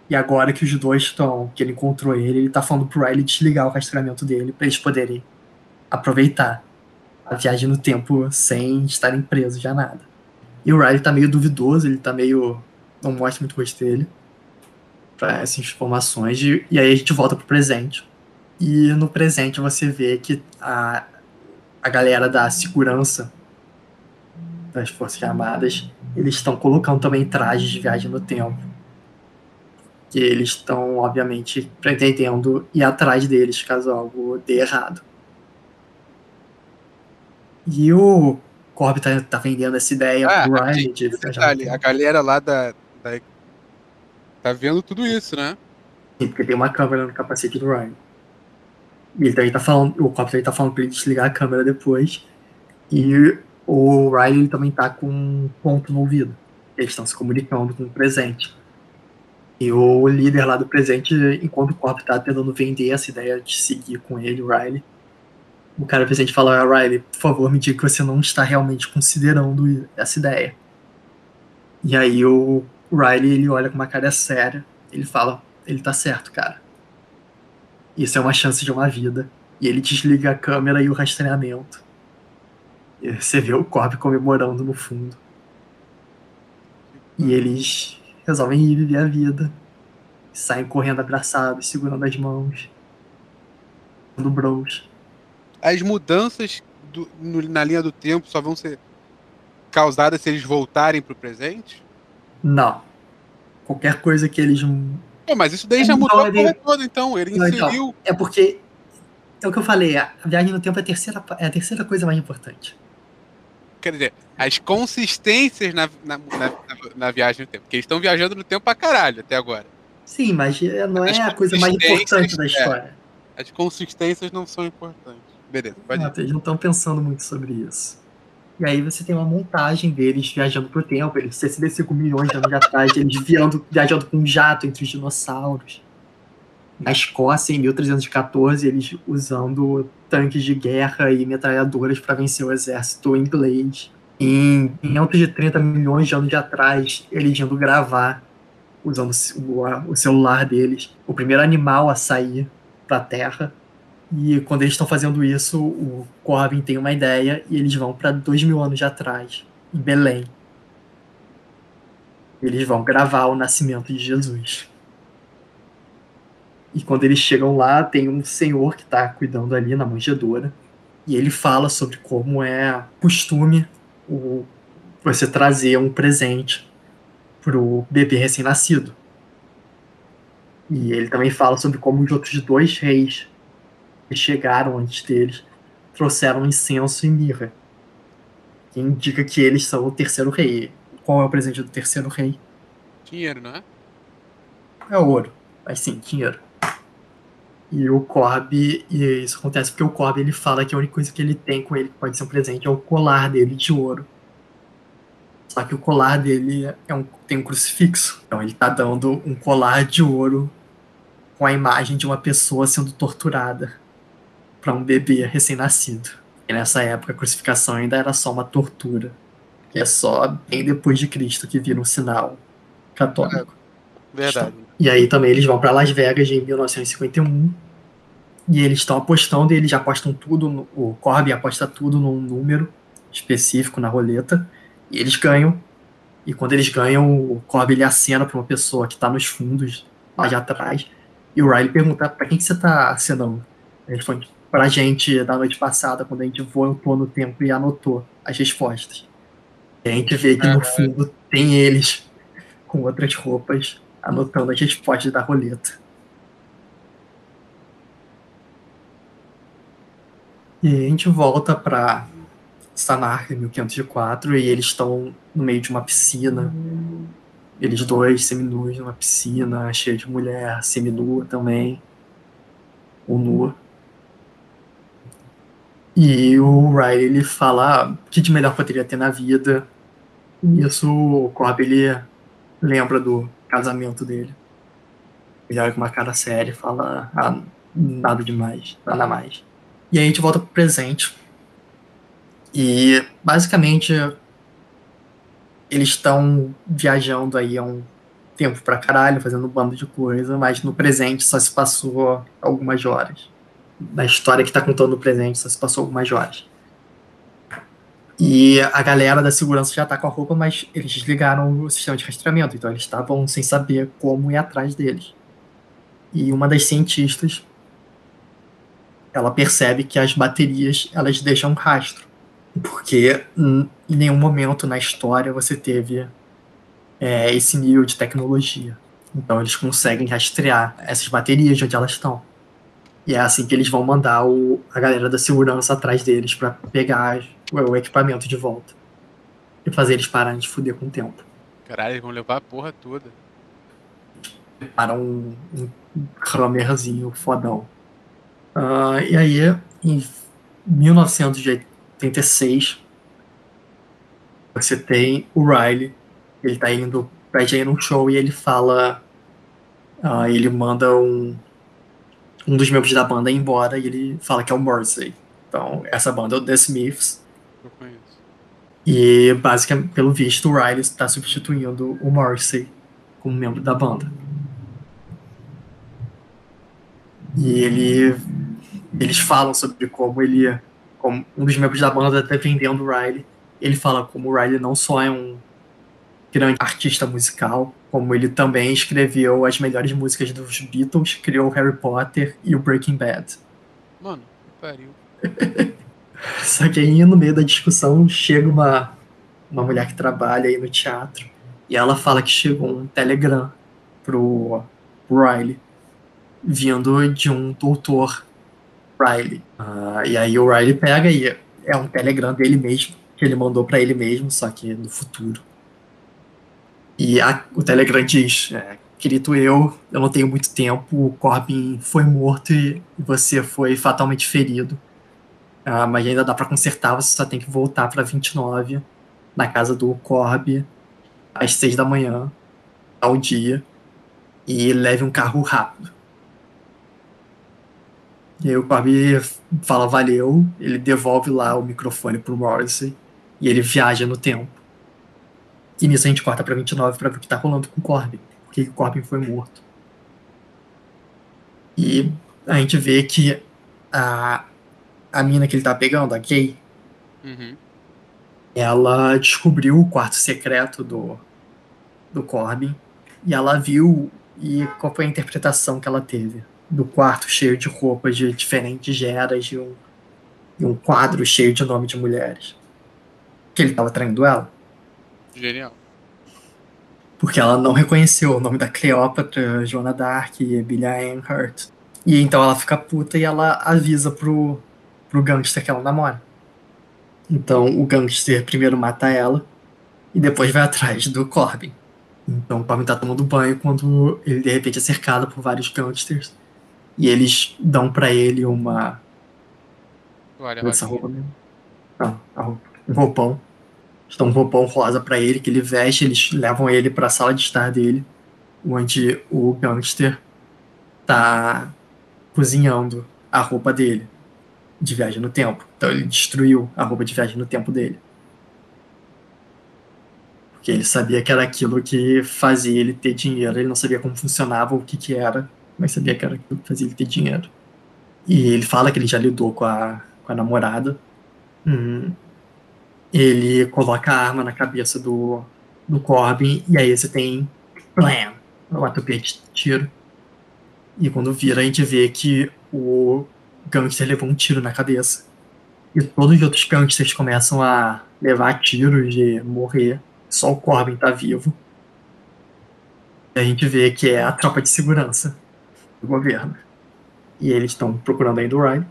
E agora que os dois estão, que ele encontrou ele, ele tá falando pro Riley desligar o rastreamento dele para eles poderem aproveitar a viagem no tempo sem estarem presos já nada. E o Riley tá meio duvidoso, ele tá meio. não mostra muito o rosto dele para essas informações. E, e aí a gente volta pro presente. E no presente você vê que a, a galera da segurança das Forças Armadas, eles estão colocando também trajes de viagem no tempo. Que eles estão, obviamente, pretendendo ir atrás deles caso algo dê errado. E o Corby tá, tá vendendo essa ideia Ah, pro Ryan de Detalhe, a galera lá da, da- Tá vendo tudo isso, né? Sim, porque tem uma câmera no capacete do Ryan. E ele também tá falando, o Cobb também tá falando pra ele desligar a câmera depois. E o ele também tá com um ponto no ouvido. Eles estão se comunicando com o presente. E o líder lá do presente, enquanto o Cobb tá tentando vender essa ideia de seguir com ele, o Riley, o cara presente fala, ah, Riley, por favor, me diga que você não está realmente considerando essa ideia. E aí o Riley, ele olha com uma cara séria, ele fala, ele tá certo, cara. Isso é uma chance de uma vida. E ele desliga a câmera e o rastreamento. E você vê o Corb comemorando no fundo. E eles resolvem ir viver a vida. Saem correndo abraçados, segurando as mãos. do Bros. As mudanças do- no- na linha do tempo só vão ser causadas se eles voltarem pro presente? Não. Qualquer coisa que eles. Pô, mas isso daí É, já mudou então, a ele- porra toda, então. Ele Não, então. inseriu. É porque. É o que eu falei, a viagem no tempo é a terceira, é a terceira coisa mais importante. Quer dizer, as consistências na, na, na- na viagem no tempo. Porque eles estão viajando no tempo pra caralho até agora. Sim, mas é- não é a coisa mais importante da é. história. As consistências não são importantes. Beleza, pode ir. Exato, Eles não estão pensando muito sobre isso. E aí você tem uma montagem deles viajando pro tempo, eles 65 milhões de anos atrás, eles viando, viajando com um jato entre os dinossauros. Na Escócia, em 1314, eles usando tanques de guerra e metralhadoras para vencer o exército inglês. Em 530 milhões de anos de atrás, eles indo gravar, usando o, celular deles, o primeiro animal a sair para a Terra. E quando eles estão fazendo isso, o Corbin tem uma ideia e eles vão para dois mil anos de atrás, em Belém. Eles vão gravar o nascimento de Jesus. E quando eles chegam lá, tem um senhor que está cuidando ali na manjedoura. E ele fala sobre como é costume o, você trazer um presente pro bebê recém-nascido. E ele também fala sobre como os outros dois reis que chegaram antes deles trouxeram incenso e mirra. Que indica que eles são o terceiro rei. Qual é o presente do terceiro rei? Dinheiro, não é? É ouro. Mas sim, dinheiro. E o Corby, e isso acontece porque o Corby ele fala que a única coisa que ele tem com ele que pode ser um presente é o colar dele de ouro. Só que o colar dele é um, tem um crucifixo. Então ele tá dando um colar de ouro com a imagem de uma pessoa sendo torturada para um bebê recém-nascido. E nessa época a crucificação ainda era só uma tortura. É só bem depois de Cristo que vira um sinal católico. Verdade. E aí também eles vão para Las Vegas em 1951. E eles estão apostando e eles apostam tudo. No, o Corbin aposta tudo num número específico na roleta. E eles ganham. E quando eles ganham, o Corbin ele acena para uma pessoa que está nos fundos, lá de atrás. E o Riley pergunta: para quem que você está acenando? Ele responde: pra gente da noite passada, quando a gente voltou no tempo e anotou as respostas. E a gente vê que no fundo tem eles com outras roupas anotando as respostas da roleta. E a gente volta para Sanark em 1504 e eles estão no meio de uma piscina. Eles dois seminus numa piscina cheia de mulher, seminua também, ou nua. E o Riley ele fala o que de melhor poderia ter na vida. E isso o Corb ele lembra do casamento dele. Ele olha com uma cara séria e fala ah, nada demais, nada mais. E aí a gente volta pro presente. E basicamente eles estão viajando aí há um tempo pra caralho, fazendo um bando de coisa, mas no presente só se passou algumas horas. Na história que tá contando no presente só se passou algumas horas. E a galera da segurança já tá com a roupa, mas eles desligaram o sistema de rastreamento, então eles estavam sem saber como ir atrás deles. E uma das cientistas, ela percebe que as baterias, elas deixam um rastro. Porque em nenhum momento na história você teve é, esse nível de tecnologia. Então eles conseguem rastrear essas baterias de onde elas estão. E é assim que eles vão mandar o, a galera da segurança atrás deles para pegar o, equipamento de volta. E fazer eles pararem de fuder com o tempo. Caralho, eles vão levar a porra toda. Para um, um Hammerzinho fodão. Ah, e aí, em 1986, você tem o Riley. Ele tá indo pra ir num show e ele fala. ah, ele manda um, um dos membros da banda ir embora e ele fala que é o Morrissey. Então, essa banda é o The Smiths. Eu conheço. E, basicamente, pelo visto, o Riley está substituindo o Morrissey como membro da banda. E ele, eles falam sobre como ele, como um dos membros da banda está vendendo o Riley. Ele fala como o Riley não só é um grande artista musical, como ele também escreveu as melhores músicas dos Beatles, criou Harry Potter e o Breaking Bad. Mano, pariu. Só que aí no meio da discussão chega uma, uma mulher que trabalha aí no teatro e ela fala que chegou um telegram pro, Riley vindo de um doutor Riley. Uh, e aí o Riley pega e é um telegram dele mesmo, que ele mandou para ele mesmo, só que no futuro. E a, o telegram diz: é, Querido eu, eu não tenho muito tempo, o Corbin foi morto e você foi fatalmente ferido. Uh, mas ainda dá para consertar, você só tem que voltar para 29, na casa do Corb, às 6 da manhã, ao dia, e leve um carro rápido. E aí o Corb fala valeu, ele devolve lá o microfone pro Morrissey e ele viaja no tempo. E nisso a gente corta pra 29 pra ver o que tá rolando com o Corbin. Por que o Corbin foi morto. E a gente vê que a, a mina que ele tá pegando, a Kay, Uhum. ela descobriu o quarto secreto do, do Corbin e ela viu e qual foi a interpretação que ela teve do quarto cheio de roupas de diferentes geras e um, e um quadro cheio de nome de mulheres. Que ele estava traindo ela. Genial. Porque ela não reconheceu o nome da Cleópatra, Joana Dark e Billie Hurt. E então ela fica puta e ela avisa pro, pro gangster que ela namora. Então o gangster primeiro mata ela e depois vai atrás do Corbin. Então o Corbin tá tomando banho quando ele de repente é cercado por vários gangsters. E eles dão pra ele uma. Olha, Essa roupa mesmo? Não, a roupa. Um roupão. Eles dão um roupão rosa pra ele que ele veste, eles levam ele pra sala de estar dele, onde o gangster tá cozinhando a roupa dele de viagem no tempo. Então ele destruiu a roupa de viagem no tempo dele. Porque ele sabia que era aquilo que fazia ele ter dinheiro. Ele não sabia como funcionava, o que que era, mas sabia que era aquilo que fazia ele ter dinheiro. E ele fala que ele já lidou com a, com a namorada. Hum. Ele coloca a arma na cabeça do, do Corbin, e aí você tem Blam! Uma tupia de tiro. E quando vira, a gente vê que o gangster levou um tiro na cabeça. E todos os outros gangsters começam a levar tiros e morrer. Só o Corbin tá vivo. E a gente vê que é a tropa de segurança do governo. E eles estão procurando ainda o Ryan.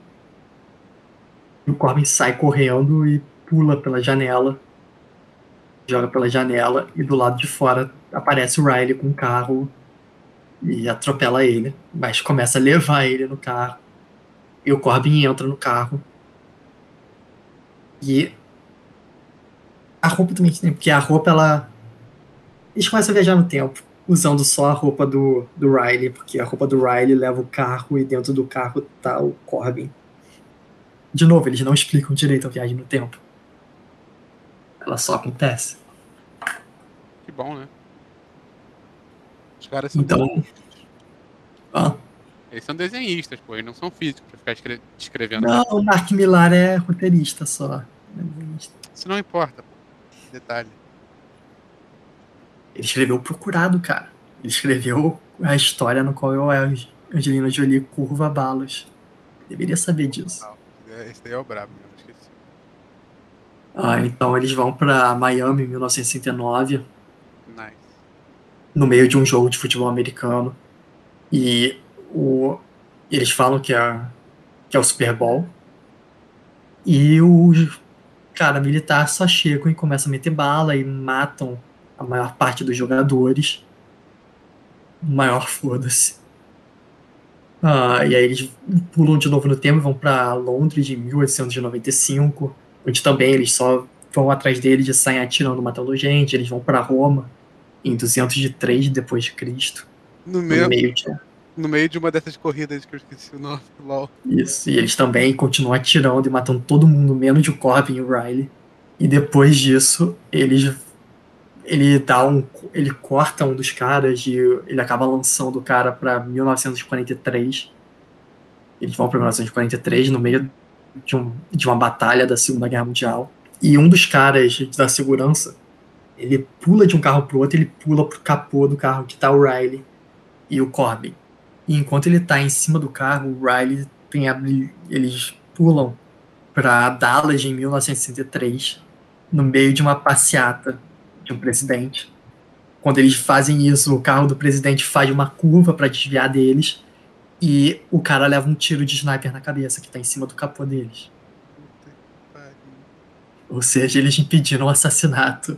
E o Corbin sai correndo e pula pela janela. Joga pela janela e do lado de fora aparece o Riley com um carro e atropela ele. Mas começa a levar ele no carro. E o Corbin entra no carro. E a roupa também, né? Porque a roupa, ela. Eles começam a viajar no tempo, usando só a roupa do, do Riley, porque a roupa do Riley leva o carro e dentro do carro tá o Corbin. De novo, eles não explicam direito a viagem no tempo. Ela só acontece. Que bom, né? Os caras são Então. Ah, Eles são desenhistas, pô, eles não são físicos pra ficar escre- escrevendo. não, o Mark Millar é roteirista só. Isso não importa, pô. Detalhe. Ele escreveu Procurado, cara. Ele escreveu a história no qual a Angelina Jolie curva balas. Deveria saber disso. É, Esse daí é o brabo mesmo, esqueci. Ah, então eles vão pra Miami em 1969, Nice. no meio de um jogo de futebol americano. E o, eles falam que é, que é o Super Bowl. E os cara militar só chegam e começam a meter bala e matam a maior parte dos jogadores. Maior foda-se. Ah, e aí eles pulam de novo no tempo e vão pra Londres de 1895, onde também eles só vão atrás deles e saem atirando, matando gente. Eles vão pra Roma em 203 depois de Cristo. No No meio, meio de no meio de uma dessas corridas que eu esqueci o nome, LOL. Isso, e eles também continuam atirando e matando todo mundo, menos o Corbin e o Riley. E depois disso, eles ele dá um ele corta um dos caras e ele acaba lançando o cara para 1943. Eles vão para 1943 no meio de, um, de uma batalha da Segunda Guerra Mundial. E um dos caras da segurança, ele pula de um carro pro outro, ele pula pro capô do carro que tá o Riley e o Corbin. E enquanto ele tá em cima do carro, o Riley tem a, eles pulam para Dallas em 1963, no meio de uma passeata de um presidente. Quando eles fazem isso, o carro do presidente faz uma curva para desviar deles e o cara leva um tiro de sniper na cabeça que tá em cima do capô deles. Ou seja, eles impediram o assassinato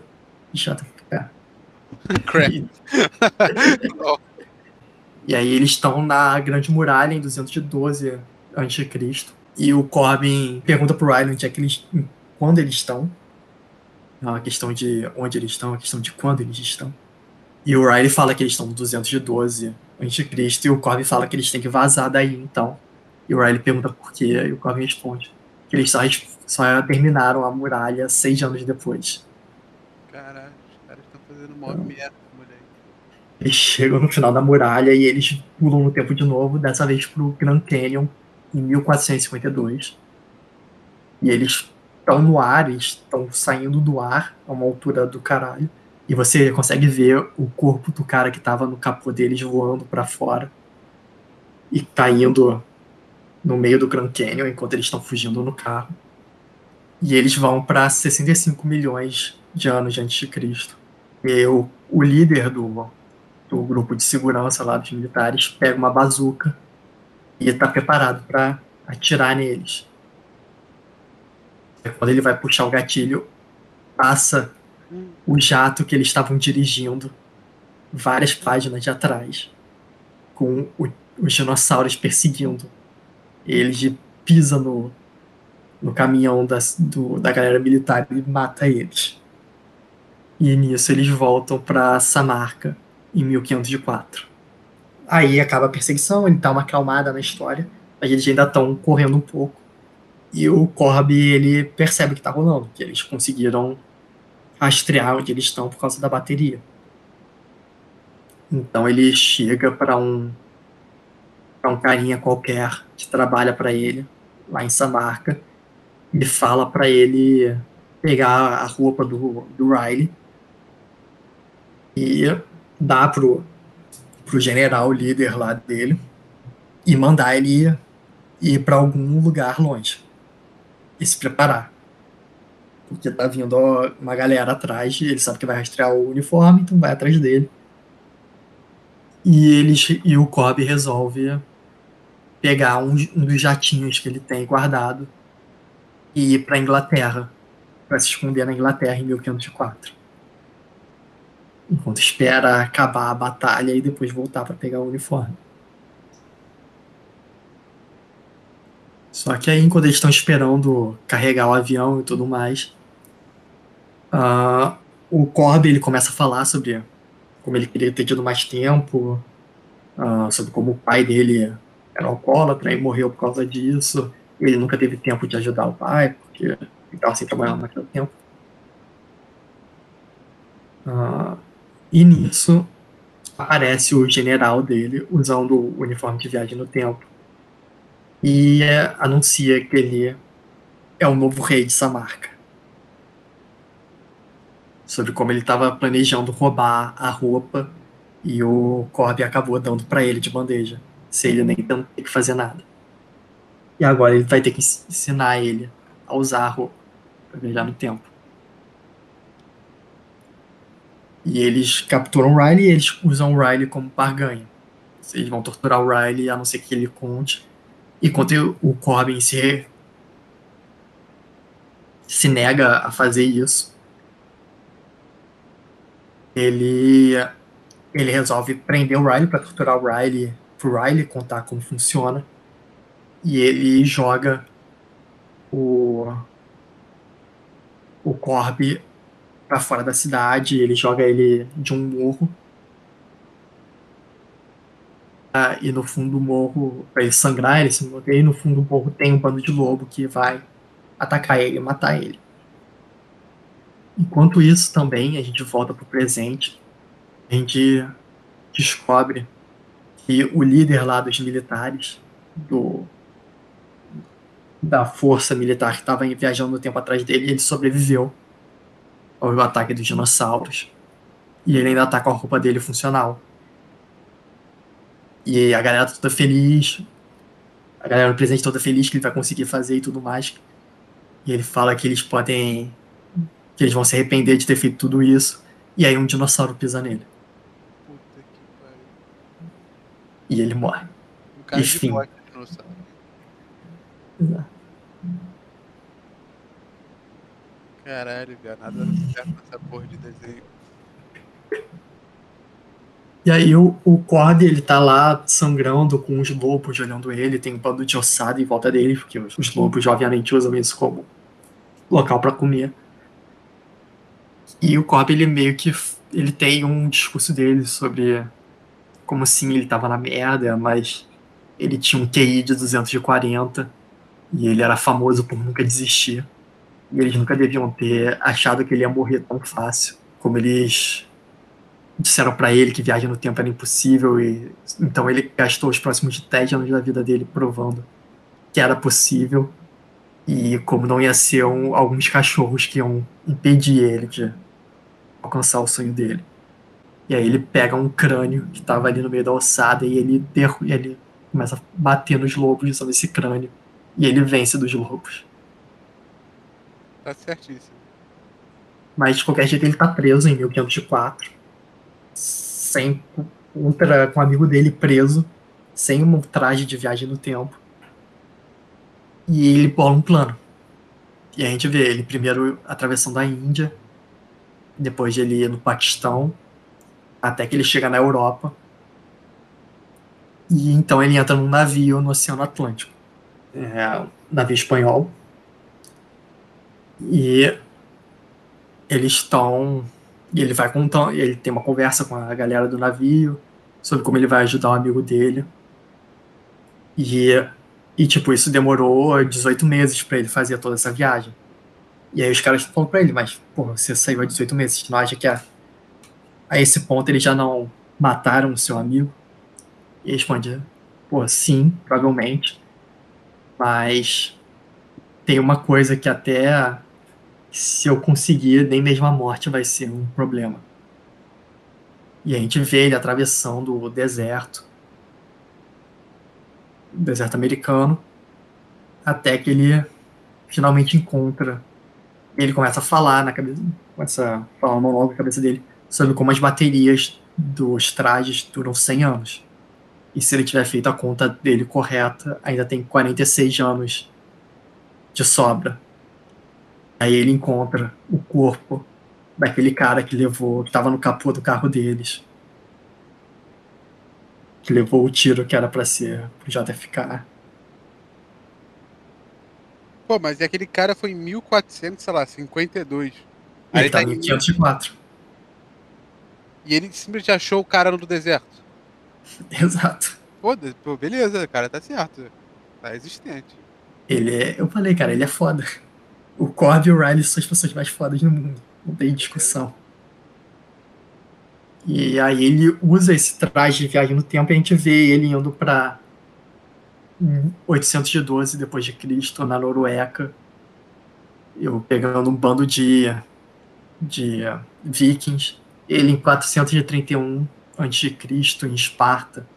JFK. Crap. E aí eles estão na Grande Muralha em 212 a.C. E o Corbin pergunta pro Ryan onde é que eles, quando eles estão. Não é a questão de onde eles estão, é a questão de quando eles estão. E o Riley fala que eles estão no 212 a.C. e o Corbin fala que eles têm que vazar daí, então. E o Riley pergunta por quê, e o Corbin responde que eles só, só terminaram a muralha seis anos depois. Caralho, os caras estão fazendo mó merda. Eles chegam no final da muralha e eles pulam no tempo de novo, dessa vez pro Grand Canyon, em 1452. E eles estão no ar, estão saindo do ar a uma altura do caralho. E você consegue ver o corpo do cara que tava no capô deles voando para fora e caindo no meio do Grand Canyon enquanto eles estão fugindo no carro. E eles vão para 65 milhões de anos antes de Cristo. E o, o líder do, do grupo de segurança lá dos militares pega uma bazuca e está preparado para atirar neles. Quando ele vai puxar o gatilho, passa o jato que eles estavam dirigindo várias páginas de atrás, com o, os dinossauros perseguindo. Ele pisa no, no caminhão das, do, da galera militar e mata eles. E nisso eles voltam para Samarca em 1504. Aí acaba a perseguição, ele dá uma acalmada na história, mas eles ainda estão correndo um pouco. E o Corby, ele percebe o que está rolando, que eles conseguiram rastrear onde eles estão por causa da bateria. Então ele chega para um para um carinha qualquer que trabalha para ele lá em Samarca e fala para ele pegar a roupa do, do Riley e dar pro, pro general líder lá dele e mandar ele ir, ir para algum lugar longe e se preparar. Porque tá vindo uma galera atrás, ele sabe que vai rastrear o uniforme, então vai atrás dele. E eles e o Cobb resolve pegar um, um dos jatinhos que ele tem guardado e ir para Inglaterra, para se esconder na Inglaterra em 1504 enquanto espera acabar a batalha e depois voltar para pegar o uniforme. Só que aí, enquanto eles estão esperando carregar o avião e tudo mais, uh, o Corby ele começa a falar sobre como ele queria ter tido mais tempo, uh, sobre como o pai dele era alcoólatra e morreu por causa disso. Ele nunca teve tempo de ajudar o pai, porque ele estava sem trabalhar naquele tempo. Uh, e nisso aparece o general dele usando o uniforme de viagem no tempo e é, anuncia que ele é o novo rei de Samarca. Sobre como ele estava planejando roubar a roupa e o Corby acabou dando para ele de bandeja, sem ele nem ter que fazer nada. E agora ele vai ter que ensinar ele a usar a roupa para viajar no tempo. E eles capturam o Riley e eles usam o Riley como barganha. Eles vão torturar o Riley a não ser que ele conte. Enquanto o Corbin se, se nega a fazer isso, ele, ele resolve prender o Riley para torturar o Riley, pro Riley contar como funciona. E ele joga o, o Corby para fora da cidade, ele joga ele de um morro. Ah, e no fundo do morro, para ele sangrar, ele se e no fundo do morro tem um bando de lobo que vai atacar ele, matar ele. Enquanto isso também, a gente volta pro presente, a gente descobre que o líder lá dos militares, do da força militar que estava viajando no tempo atrás dele, ele sobreviveu ao ataque dos dinossauros. E ele ainda tá com a roupa dele funcional. E a galera tá toda feliz. A galera do presente toda feliz que ele vai conseguir fazer e tudo mais. E ele fala que eles podem. que eles vão se arrepender de ter feito tudo isso. E aí um dinossauro pisa nele. Puta que pariu. E ele morre. Um cara Enfim. de dinossauro. Caralho, velho. Nada certo nessa porra de desenho. E aí o, o Cord, ele tá lá sangrando com os lobos olhando ele, tem um bando de ossada em volta dele, porque os, os lobos obviamente usam isso como local pra comer. E o Cobb, ele meio que ele tem um discurso dele sobre como sim ele tava na merda, mas ele tinha um QI de 240 e ele era famoso por nunca desistir. E eles nunca deviam ter achado que ele ia morrer tão fácil como eles disseram pra ele que viagem no tempo era impossível e então ele gastou os próximos 10 anos da vida dele provando que era possível e como não ia ser um- alguns cachorros que iam impedir ele de alcançar o sonho dele. E aí ele pega um crânio que estava ali no meio da ossada e ele, derru- ele começa a bater nos lobos usando esse crânio. E ele vence dos lobos. Tá certíssimo. Mas de qualquer jeito ele tá preso em 1504. Sem contra, com um amigo dele preso, sem um traje de viagem no tempo. E ele bola um plano. E a gente vê ele primeiro atravessando a Índia, depois ele ir no Paquistão, até que ele chega na Europa. E então ele entra num navio no Oceano Atlântico. É um navio espanhol. E eles estão. E ele vai contando. Ele tem uma conversa com a galera do navio sobre como ele vai ajudar um amigo dele. E, e tipo, isso demorou 18 meses pra ele fazer toda essa viagem. E aí os caras falam pra ele, mas, pô, você saiu há 18 meses, não acha que a, a esse ponto eles já não mataram o seu amigo? E ele responde, pô, sim, provavelmente. Mas tem uma coisa que até se eu conseguir, nem mesmo a morte vai ser um problema. E a gente vê ele atravessando o deserto, o deserto americano, até que ele finalmente encontra. Ele começa a falar na cabeça, começa a falar um monólogo na cabeça dele sobre como as baterias dos trajes duram 100 anos. E se ele tiver feito a conta dele correta, ainda tem 46 anos de sobra. Aí ele encontra o corpo daquele cara que levou, que tava no capô do carro deles. Que levou o tiro que era pra ser pro JFK. Pô, mas aquele cara foi em 1400, sei lá, 52. Aí Ele tá em em 504. E ele simplesmente achou o cara no deserto. Exato. Foda-se, pô, beleza, o cara tá certo. Tá existente. Ele é, eu falei, cara, ele é foda. O Corby e o Riley são as pessoas mais fodas do mundo. Não tem discussão. E aí ele usa esse traje de viagem no tempo e a gente vê ele indo pra 812 depois de Cristo na Norueca. Eu pegando um bando de de vikings. Ele em 431 a.C. em Esparta,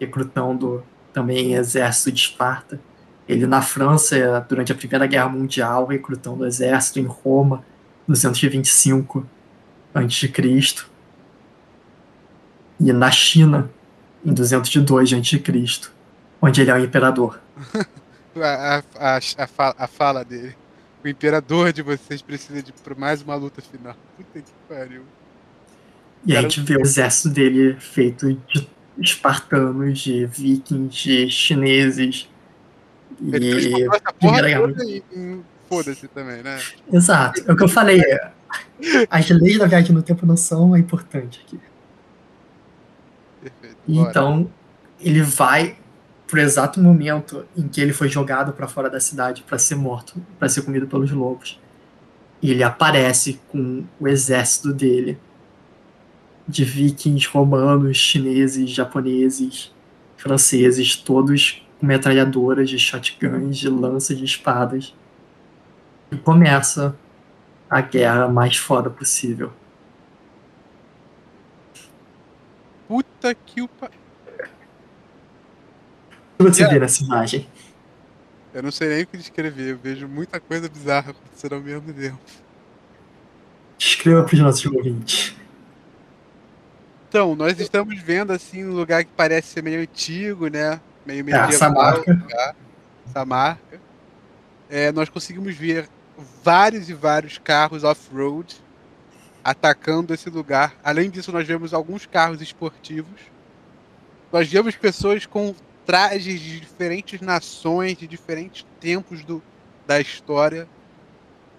recrutando também exército de Esparta. Ele na França, durante a Primeira Guerra Mundial, recrutando o exército em Roma, 225 a.C. E na China, em 202 a.C., onde ele é o imperador. A, a, a, a, fala, a fala dele. O imperador de vocês precisa de por mais uma luta final. Puta que pariu. E a Cara- gente vê o exército dele feito de espartanos, de vikings, de chineses. Ele E essa porra foda-se também, né? Exato. É o que eu falei. As leis da viagem no tempo não são importantes aqui. Perfeito. Bora. Então, ele vai pro exato momento em que ele foi jogado para fora da cidade para ser morto, para ser comido pelos lobos. E ele aparece com o exército dele de vikings, romanos, chineses, japoneses, franceses, todos com metralhadoras de shotguns, de lanças, de espadas. E começa a guerra mais foda possível. Puta que o pa... Você Yeah. vê nessa imagem? Eu não sei nem o que descrever, eu vejo muita coisa bizarra acontecendo ao mesmo tempo. Escreva para os nossos ouvintes. Então, nós estamos vendo assim um lugar que parece ser meio antigo, né? Meio É, medieval. essa marca. Essa marca. É, nós conseguimos ver vários e vários carros off-road atacando esse lugar. Além disso, nós vemos alguns carros esportivos. Nós vemos pessoas com trajes de diferentes nações, de diferentes tempos do, da história.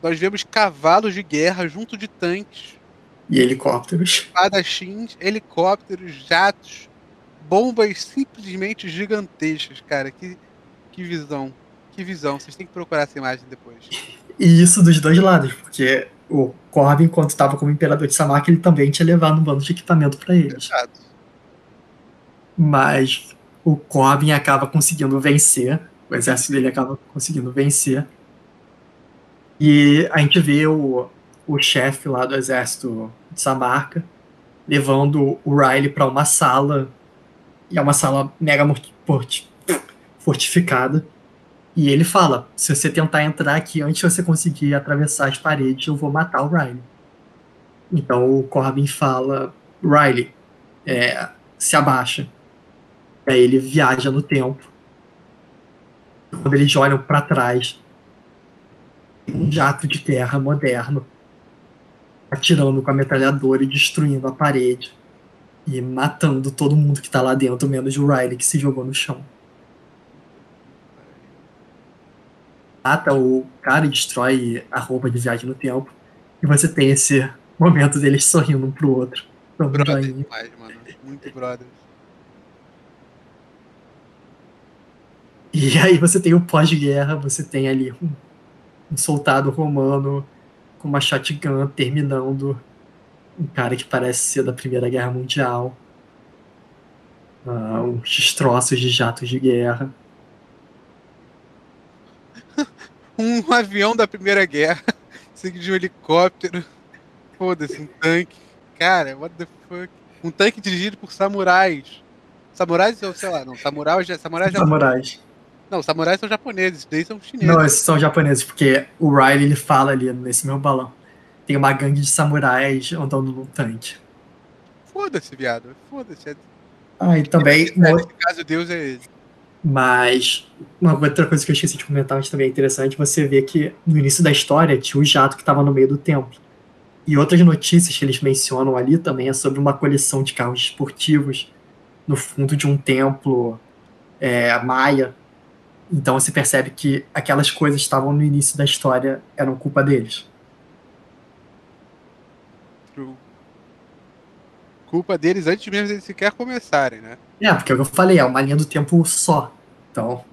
Nós vemos cavalos de guerra junto de tanques, E helicópteros. espadachins, helicópteros, jatos, bombas simplesmente gigantescas, cara. Que, que visão. Que visão. Vocês têm que procurar essa imagem depois. E isso dos dois lados, porque o Corbin, quando estava como imperador de Samarca, ele também tinha levado um bando de equipamento para eles. Exato. Mas o Corbin acaba conseguindo vencer, o exército dele acaba conseguindo vencer. E a gente vê o, o chefe lá do exército de Samarca levando o Riley para uma sala, e é uma sala mega fortificada. E ele fala: se você tentar entrar aqui antes de você conseguir atravessar as paredes, eu vou matar o Riley. Então o Corbin fala: Riley, é, se abaixa. Aí ele viaja no tempo. Quando eles olham para trás, um jato de terra moderno atirando com a metralhadora e destruindo a parede e matando todo mundo que tá lá dentro, menos o Riley que se jogou no chão. Mata o cara e destrói a roupa de viagem no tempo. E você tem esse momento deles sorrindo um pro outro. Brother demais, mano. Muito brother. E aí você tem o pós-guerra, você tem ali um, um soldado romano com uma shotgun terminando um cara que parece ser da Primeira Guerra Mundial. Ah, uns destroços de jatos de guerra. Um avião da Primeira Guerra, seguido de um helicóptero. Foda-se, um tanque. Cara, what the fuck? Um tanque dirigido por samurais. Samurais ou sei lá, não, samurais, samurais Samurais. Não, samurais são japoneses, daí são chineses. Não, esses são japoneses, porque o Riley ele fala ali nesse meu balão. Tem uma gangue de samurais andando num tanque. Foda-se, viado. Foda-se. Ah, e também Nesse caso, Deus é ele. Mas uma outra coisa que eu esqueci de comentar, mas também é interessante, você vê que no início da história tinha o jato que estava no meio do templo. E outras notícias que eles mencionam ali também é sobre uma coleção de carros esportivos no fundo de um templo é, maia. Então você percebe que aquelas coisas que estavam no início da história eram culpa deles. True. Culpa deles antes mesmo deles sequer começarem, né? É, porque é o que eu falei, é uma linha do tempo só. Então,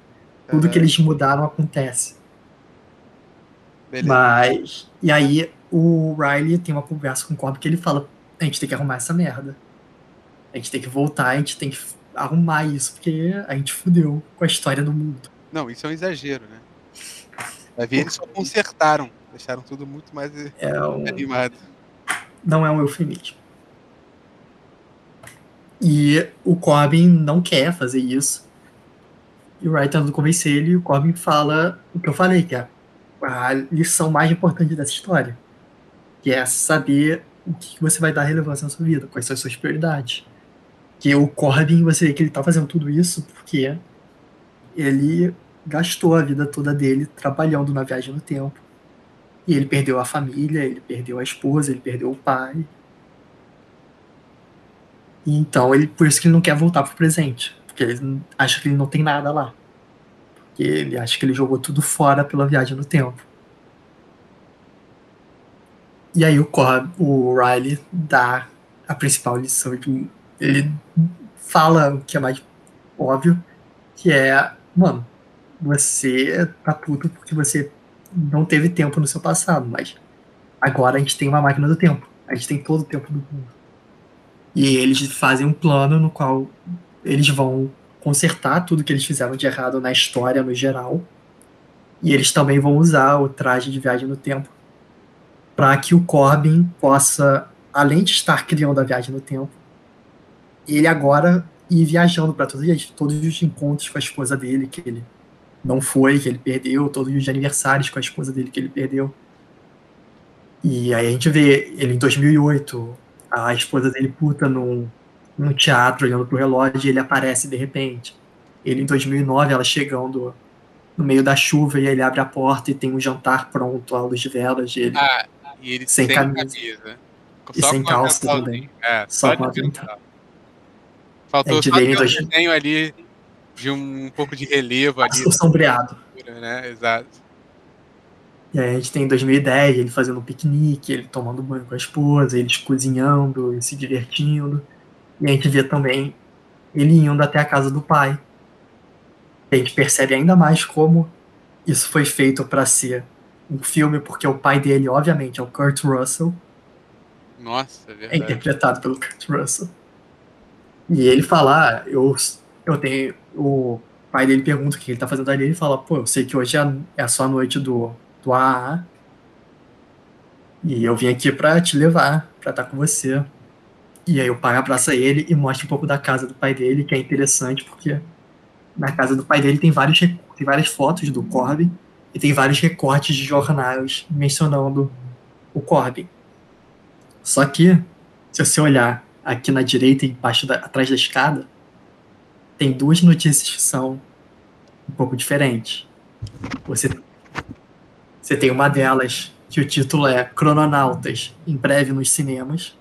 tudo É, que eles mudaram acontece. beleza. Mas. E aí o Riley tem uma conversa com o Cobb que ele fala: a gente tem que arrumar essa merda. A gente tem que voltar, a gente tem que arrumar isso, porque a gente fudeu com a história do mundo. Não, isso é um exagero, né? Vai ver, eles só consertaram. Deixaram tudo muito mais É um, animado. não é um eufemismo. E o Corbin não quer fazer isso. E o Riley tentando convencer ele, e o Corbin fala o que eu falei, que é a lição mais importante dessa história. Que é saber o que você vai dar relevância na sua vida, quais são as suas prioridades. Que o Corbin, você vê que ele tá fazendo tudo isso porque ele gastou a vida toda dele trabalhando na viagem no tempo. E ele perdeu a família, ele perdeu a esposa, ele perdeu o pai. Então, ele, por isso que ele não quer voltar pro presente. Porque ele acha que ele não tem nada lá. Porque ele acha que ele jogou tudo fora pela viagem no tempo. E aí o, Cor o Riley dá a principal lição. Ele fala o que é mais óbvio, que é, mano, você tá puto porque você não teve tempo no seu passado, mas agora a gente tem uma máquina do tempo. A gente tem todo o tempo do mundo. E eles fazem um plano no qual eles vão consertar tudo que eles fizeram de errado na história no geral. E eles também vão usar o traje de viagem no tempo para que o Corbin possa, além de estar criando a viagem no tempo, ele agora ir viajando para todos, todos os encontros com a esposa dele que ele não foi, que ele perdeu, todos os aniversários com a esposa dele que ele perdeu. E aí a gente vê ele em 2008, a esposa dele puta num, num teatro olhando pro relógio e ele aparece de repente. Ele em 2009, ela chegando no meio da chuva e ele abre a porta e tem um jantar pronto à luz de velas dele. Ah, e ele Sem sem, camisa. camisa. E Só sem calça também. É, Só só com de avental. Faltou A gente só um dois- desenho ali de um pouco de relevo ali. Sombreado. Né? Exato. E aí a gente tem em 2010 ele fazendo um piquenique, ele tomando banho com a esposa, eles cozinhando e se divertindo. E a gente vê também ele indo até a casa do pai. E a gente percebe ainda mais como isso foi feito para ser um filme, porque o pai dele, obviamente, é o Kurt Russell, Nossa, é é verdade. interpretado pelo Kurt Russell. E ele fala, ah, eu, eu tenho. O pai dele pergunta o que ele tá fazendo ali, ele fala, pô, eu sei que hoje é, é só a noite do, AA. E eu vim aqui pra te levar, pra estar com você. E aí o pai abraça ele e mostra um pouco da casa do pai dele, que é interessante, porque na casa do pai dele tem, vários, tem várias fotos do Corbin e tem vários recortes de jornais mencionando o Corbin. Só que, se você olhar aqui na direita, embaixo da, atrás da escada, tem duas notícias que são um pouco diferentes. Você, você tem uma delas que o título é Crononautas, em breve nos cinemas,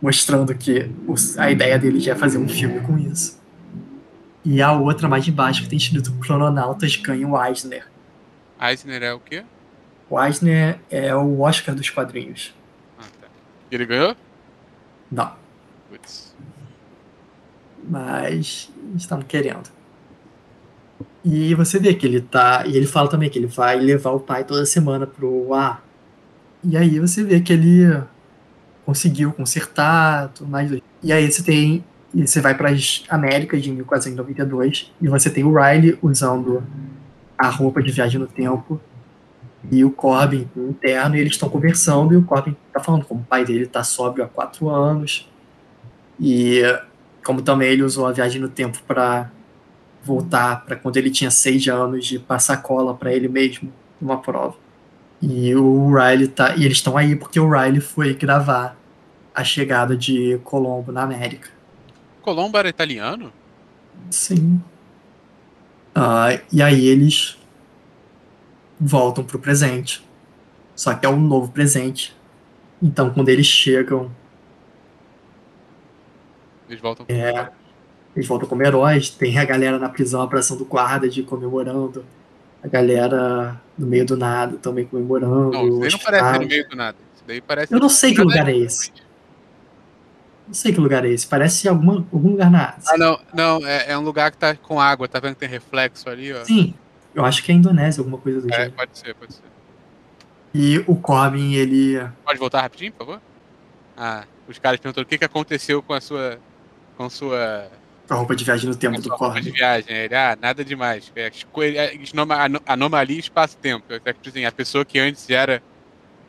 mostrando que a ideia dele já é fazer um filme com isso. E a outra mais embaixo que tem escrito Crononautas ganha o Eisner. Eisner é o quê? O Eisner é o Oscar dos quadrinhos. Ah, tá. Ele ganhou? Não. Putz. mas estamos querendo. E você vê que ele tá. E ele fala também que ele vai levar o pai toda semana pro A. E aí você vê que ele conseguiu consertar, tudo mais. E aí você tem. E você vai para as Américas de 1492 e você tem o Riley usando a roupa de viagem no tempo e o Corbin com o terno e eles estão conversando e o Corbin tá falando como o pai dele tá sóbrio há quatro anos e como também ele usou a viagem no tempo para voltar para quando ele tinha seis anos de passar cola para ele mesmo numa prova. E o Riley tá, e eles estão aí porque o Riley foi gravar a chegada de Colombo na América. Colombo era italiano? Sim. Ah, e aí eles voltam pro presente. Só que é um novo presente. Então quando eles chegam Eles voltam É. Eles voltam como heróis. Tem a galera na prisão abraçando guarda de comemorando. A galera no meio do nada também comemorando. Não, isso daí não parece no meio do nada. Isso daí parece. Eu não sei que lugar é esse. Não sei que lugar é esse. Parece alguma, algum lugar na Ásia. Ah, não, não, é, é um lugar que tá com água, tá vendo que tem reflexo ali, ó. Sim, eu acho que é Indonésia, alguma coisa do É, gênero. pode ser, pode ser. E o Corbin, ele. Pode voltar rapidinho, por favor? Ah, os caras perguntaram o que, que aconteceu com a sua. com sua. A roupa de viagem no tempo a do sua roupa de viagem. Ele, ah, nada demais. É, é, anoma- ano- anomalia espaço-tempo. É, tipo assim, a pessoa que antes era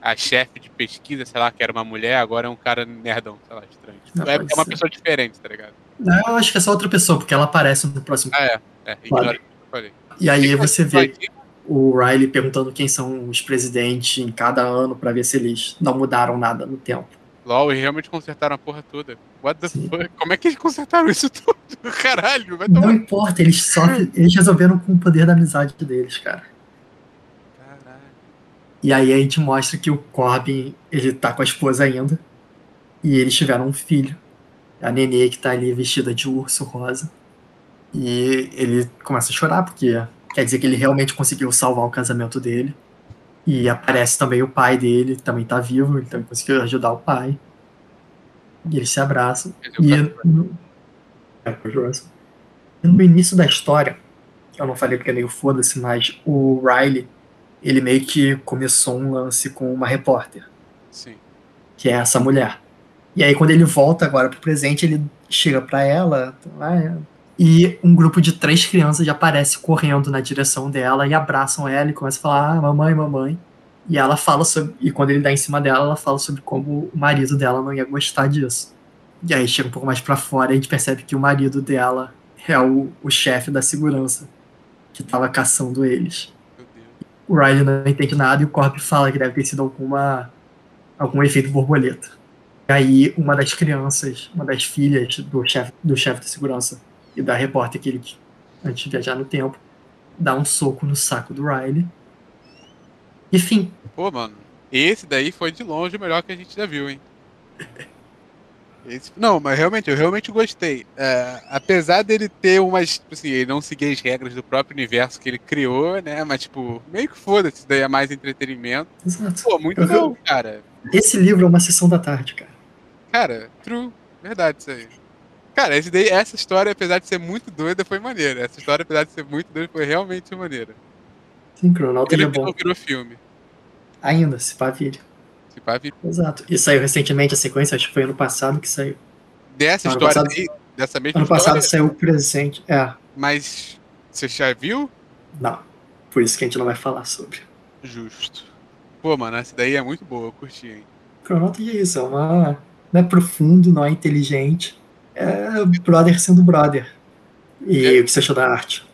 a chefe de pesquisa, sei lá, que era uma mulher, agora é um cara nerdão, sei lá, estranho. Tipo, é, é uma ser. pessoa diferente, tá ligado? Não, eu acho que é só outra pessoa, porque ela aparece no próximo. Ah, é. É, ignora o que eu falei. E aí você vê o Riley perguntando quem são os presidentes em cada ano pra ver se eles não mudaram nada no tempo. LOL, e realmente consertaram a porra toda. What the fuck? Como é que eles consertaram isso tudo? Caralho, vai Não tomar. importa, eles só eles resolveram com o poder da amizade deles, cara. Caralho. E aí a gente mostra que o Corbin, ele tá com a esposa ainda. E eles tiveram um filho. A Nenê que tá ali vestida de urso rosa. E ele começa a chorar, porque quer dizer que ele realmente conseguiu salvar o casamento dele. E aparece também o pai dele, também tá vivo, ele também conseguiu ajudar o pai. E eles se abraçam. E no, é. E no início da história, eu não falei porque é meio foda-se, mas o Riley, ele meio que começou um lance com uma repórter, Sim. que é essa mulher. E aí quando ele volta agora pro presente, ele chega pra ela, ah, é. E um grupo de três crianças aparece correndo na direção dela e abraçam ela e começa a falar, ah, mamãe, mamãe. E ela fala sobre, e quando ele dá em cima dela, ela fala sobre como o marido dela não ia gostar disso. E aí chega um pouco mais pra fora e a gente percebe que o marido dela é o, o chefe da segurança. que tava caçando eles. O Riley não entende nada e o Corp fala que deve ter sido alguma algum efeito borboleta. E aí uma das crianças, uma das filhas do chefe do chefe de segurança e da repórter que ele antes de viajar no tempo, dá um soco no saco do Riley. E fim. Pô, mano, esse daí foi de longe o melhor que a gente já viu, hein? Esse- Não, mas realmente, eu realmente gostei. É, apesar dele ter umas. Tipo assim, ele não seguir as regras do próprio universo que ele criou, né? Mas, tipo, meio que foda-se, isso daí é mais entretenimento. Exato. Pô, muito Eu- bom, cara. Esse livro é uma sessão da tarde, cara. Cara, true. Verdade isso aí. Cara, daí, essa história, apesar de ser muito doida, foi maneira. Essa história, apesar de ser muito doida, foi realmente maneira. Sim, Cronauta ele Ele é bom. não virou filme. Ainda, se pá, vire. Se pá, vi- Exato. E saiu recentemente a sequência, acho que foi ano passado que saiu. Dessa Ano história passado- aí, dessa mesma Ano passado história, saiu o presente. É, mas você já viu? não. Por isso que a gente não vai falar sobre. Justo. Pô, mano, essa daí é muito boa, eu curti, hein? Cronauta é isso, é uma. Não é profundo, não é inteligente. É brother sendo brother. E É. o que você achou da arte?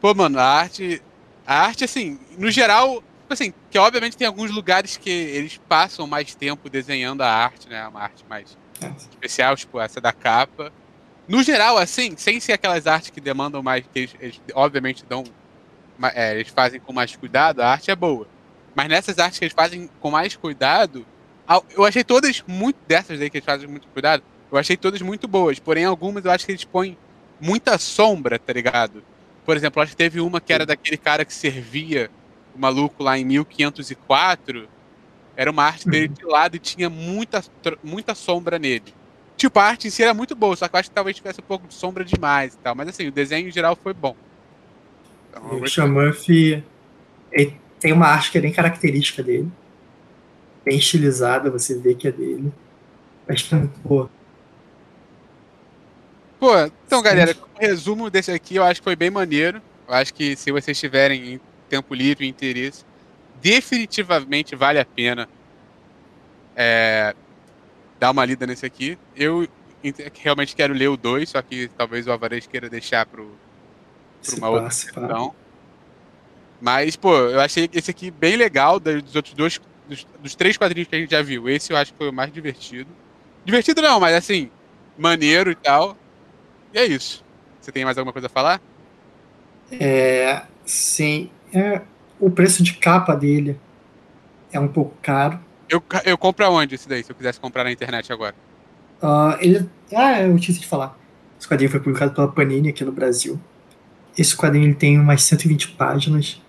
Pô, mano, a arte. A arte, assim, no geral, assim, que obviamente tem alguns lugares que eles passam mais tempo desenhando a arte, né? Uma arte mais É. especial, tipo essa da capa. No geral, assim, sem ser aquelas artes que demandam mais, que eles, eles obviamente dão. é, eles fazem com mais cuidado, a arte é boa. Mas nessas artes que eles fazem com mais cuidado, eu achei todas muito dessas aí que eles fazem com muito cuidado, eu achei todas muito boas. Porém, algumas eu acho que eles põem muita sombra, tá ligado? Por exemplo, acho que teve uma que era daquele cara que servia o maluco lá em 1504. Era uma arte dele de lado e tinha muita, muita sombra nele. Tipo, a arte em si era muito boa, só que eu acho que talvez tivesse um pouco de sombra demais e tal. Mas assim, o desenho em geral foi bom. Então, O. Sean Murphy ele tem uma arte que é bem característica dele. Bem estilizada, você vê que é dele. Acho que é muito boa. Pô, então galera, o resumo desse aqui eu acho que foi bem maneiro. Eu acho que se vocês tiverem em tempo livre e interesse, definitivamente vale a pena é, dar uma lida nesse aqui. Eu ent- realmente quero ler o 2, só que talvez o Alvarez queira deixar Se uma outra sessão. Mas, pô, eu achei esse aqui bem legal dos outros dois, dos, dos três quadrinhos que a gente já viu. Esse eu acho que foi o mais divertido. Divertido não, mas assim, maneiro e tal. E é isso. Você tem mais alguma coisa a falar? É, sim. É, o preço de capa dele é um pouco caro. Eu, eu compro aonde esse daí, se eu quisesse comprar na internet agora? Ah, ele, ah, eu tinha de falar. Esse quadrinho foi publicado pela Panini aqui no Brasil. Esse quadrinho ele tem umas 120 páginas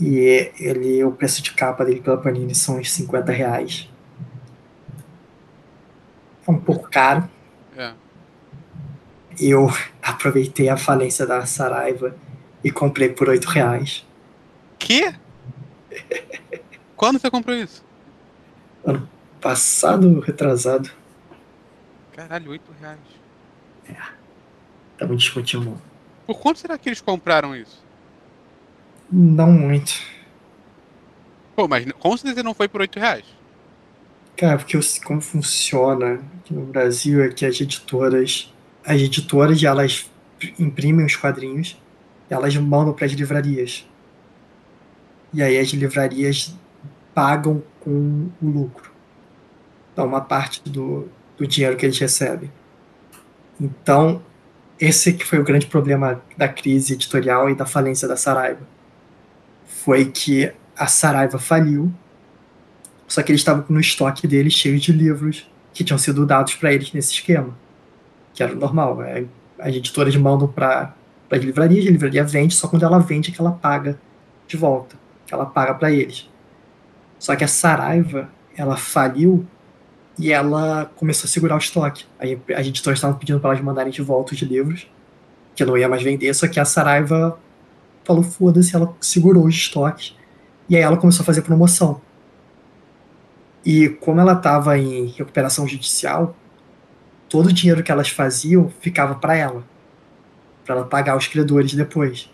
e ele, o preço de capa dele pela Panini são uns 50 reais. É um pouco caro. É. Eu aproveitei a falência da Saraiva e comprei por 8 reais. Que? Quando você comprou isso? Passado, retrasado, Caralho, 8 reais. tava discutindo. Por quanto será que eles compraram isso? Não muito. Pô, mas com certeza não foi por 8 reais. Cara, porque eu- como funciona aqui no Brasil é que as editoras, as editoras elas imprimem os quadrinhos, elas mandam para as livrarias. E aí as livrarias pagam com o lucro. Então, uma parte do, do dinheiro que eles recebem. Então, esse que foi o grande problema da crise editorial e da falência da Saraiva. Foi que a Saraiva faliu só que eles estavam no estoque deles cheio de livros que tinham sido dados para eles nesse esquema. Que era o normal. É, as editoras mandam para as livrarias, a livraria vende, só quando ela vende que ela paga de volta. Que ela paga para eles. Só que a Saraiva, ela faliu e ela começou a segurar o estoque. As editoras estavam pedindo para elas mandarem de volta os livros, que não ia mais vender, só que a Saraiva falou: foda-se, ela segurou os estoques. E aí ela começou a fazer promoção. E como ela estava em recuperação judicial, todo o dinheiro que elas faziam ficava para ela, para ela pagar os credores depois.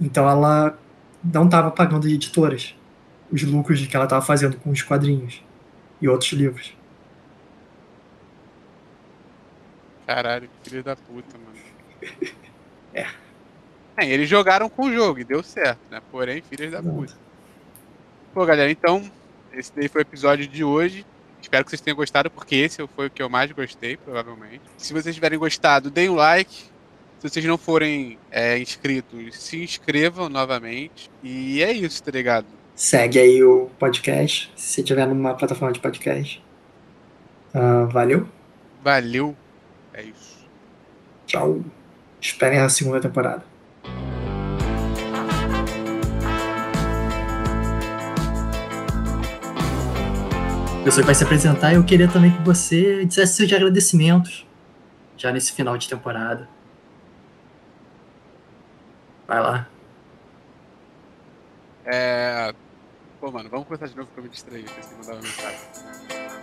Então ela não estava pagando as editoras os lucros que ela estava fazendo com os quadrinhos e outros livros. Caralho, que filho da puta, mano. É, eles jogaram com o jogo e deu certo, né? Porém, filhas da puta. Pô, galera, então, esse daí foi o episódio de hoje. Espero que vocês tenham gostado, porque esse foi o que eu mais gostei, provavelmente. Se vocês tiverem gostado, deem um like. Se vocês não forem é, inscritos, se inscrevam novamente. E é isso, tá ligado? Segue aí o podcast, se estiver numa plataforma de podcast. Uh, valeu. Valeu. É isso. Tchau. Esperem a segunda temporada. Pessoa que vai se apresentar, eu queria também que você dissesse seus agradecimentos já nesse final de temporada. Vai lá. É. Pô, mano, vamos começar de novo que eu me distraí. Eu mandar uma mensagem.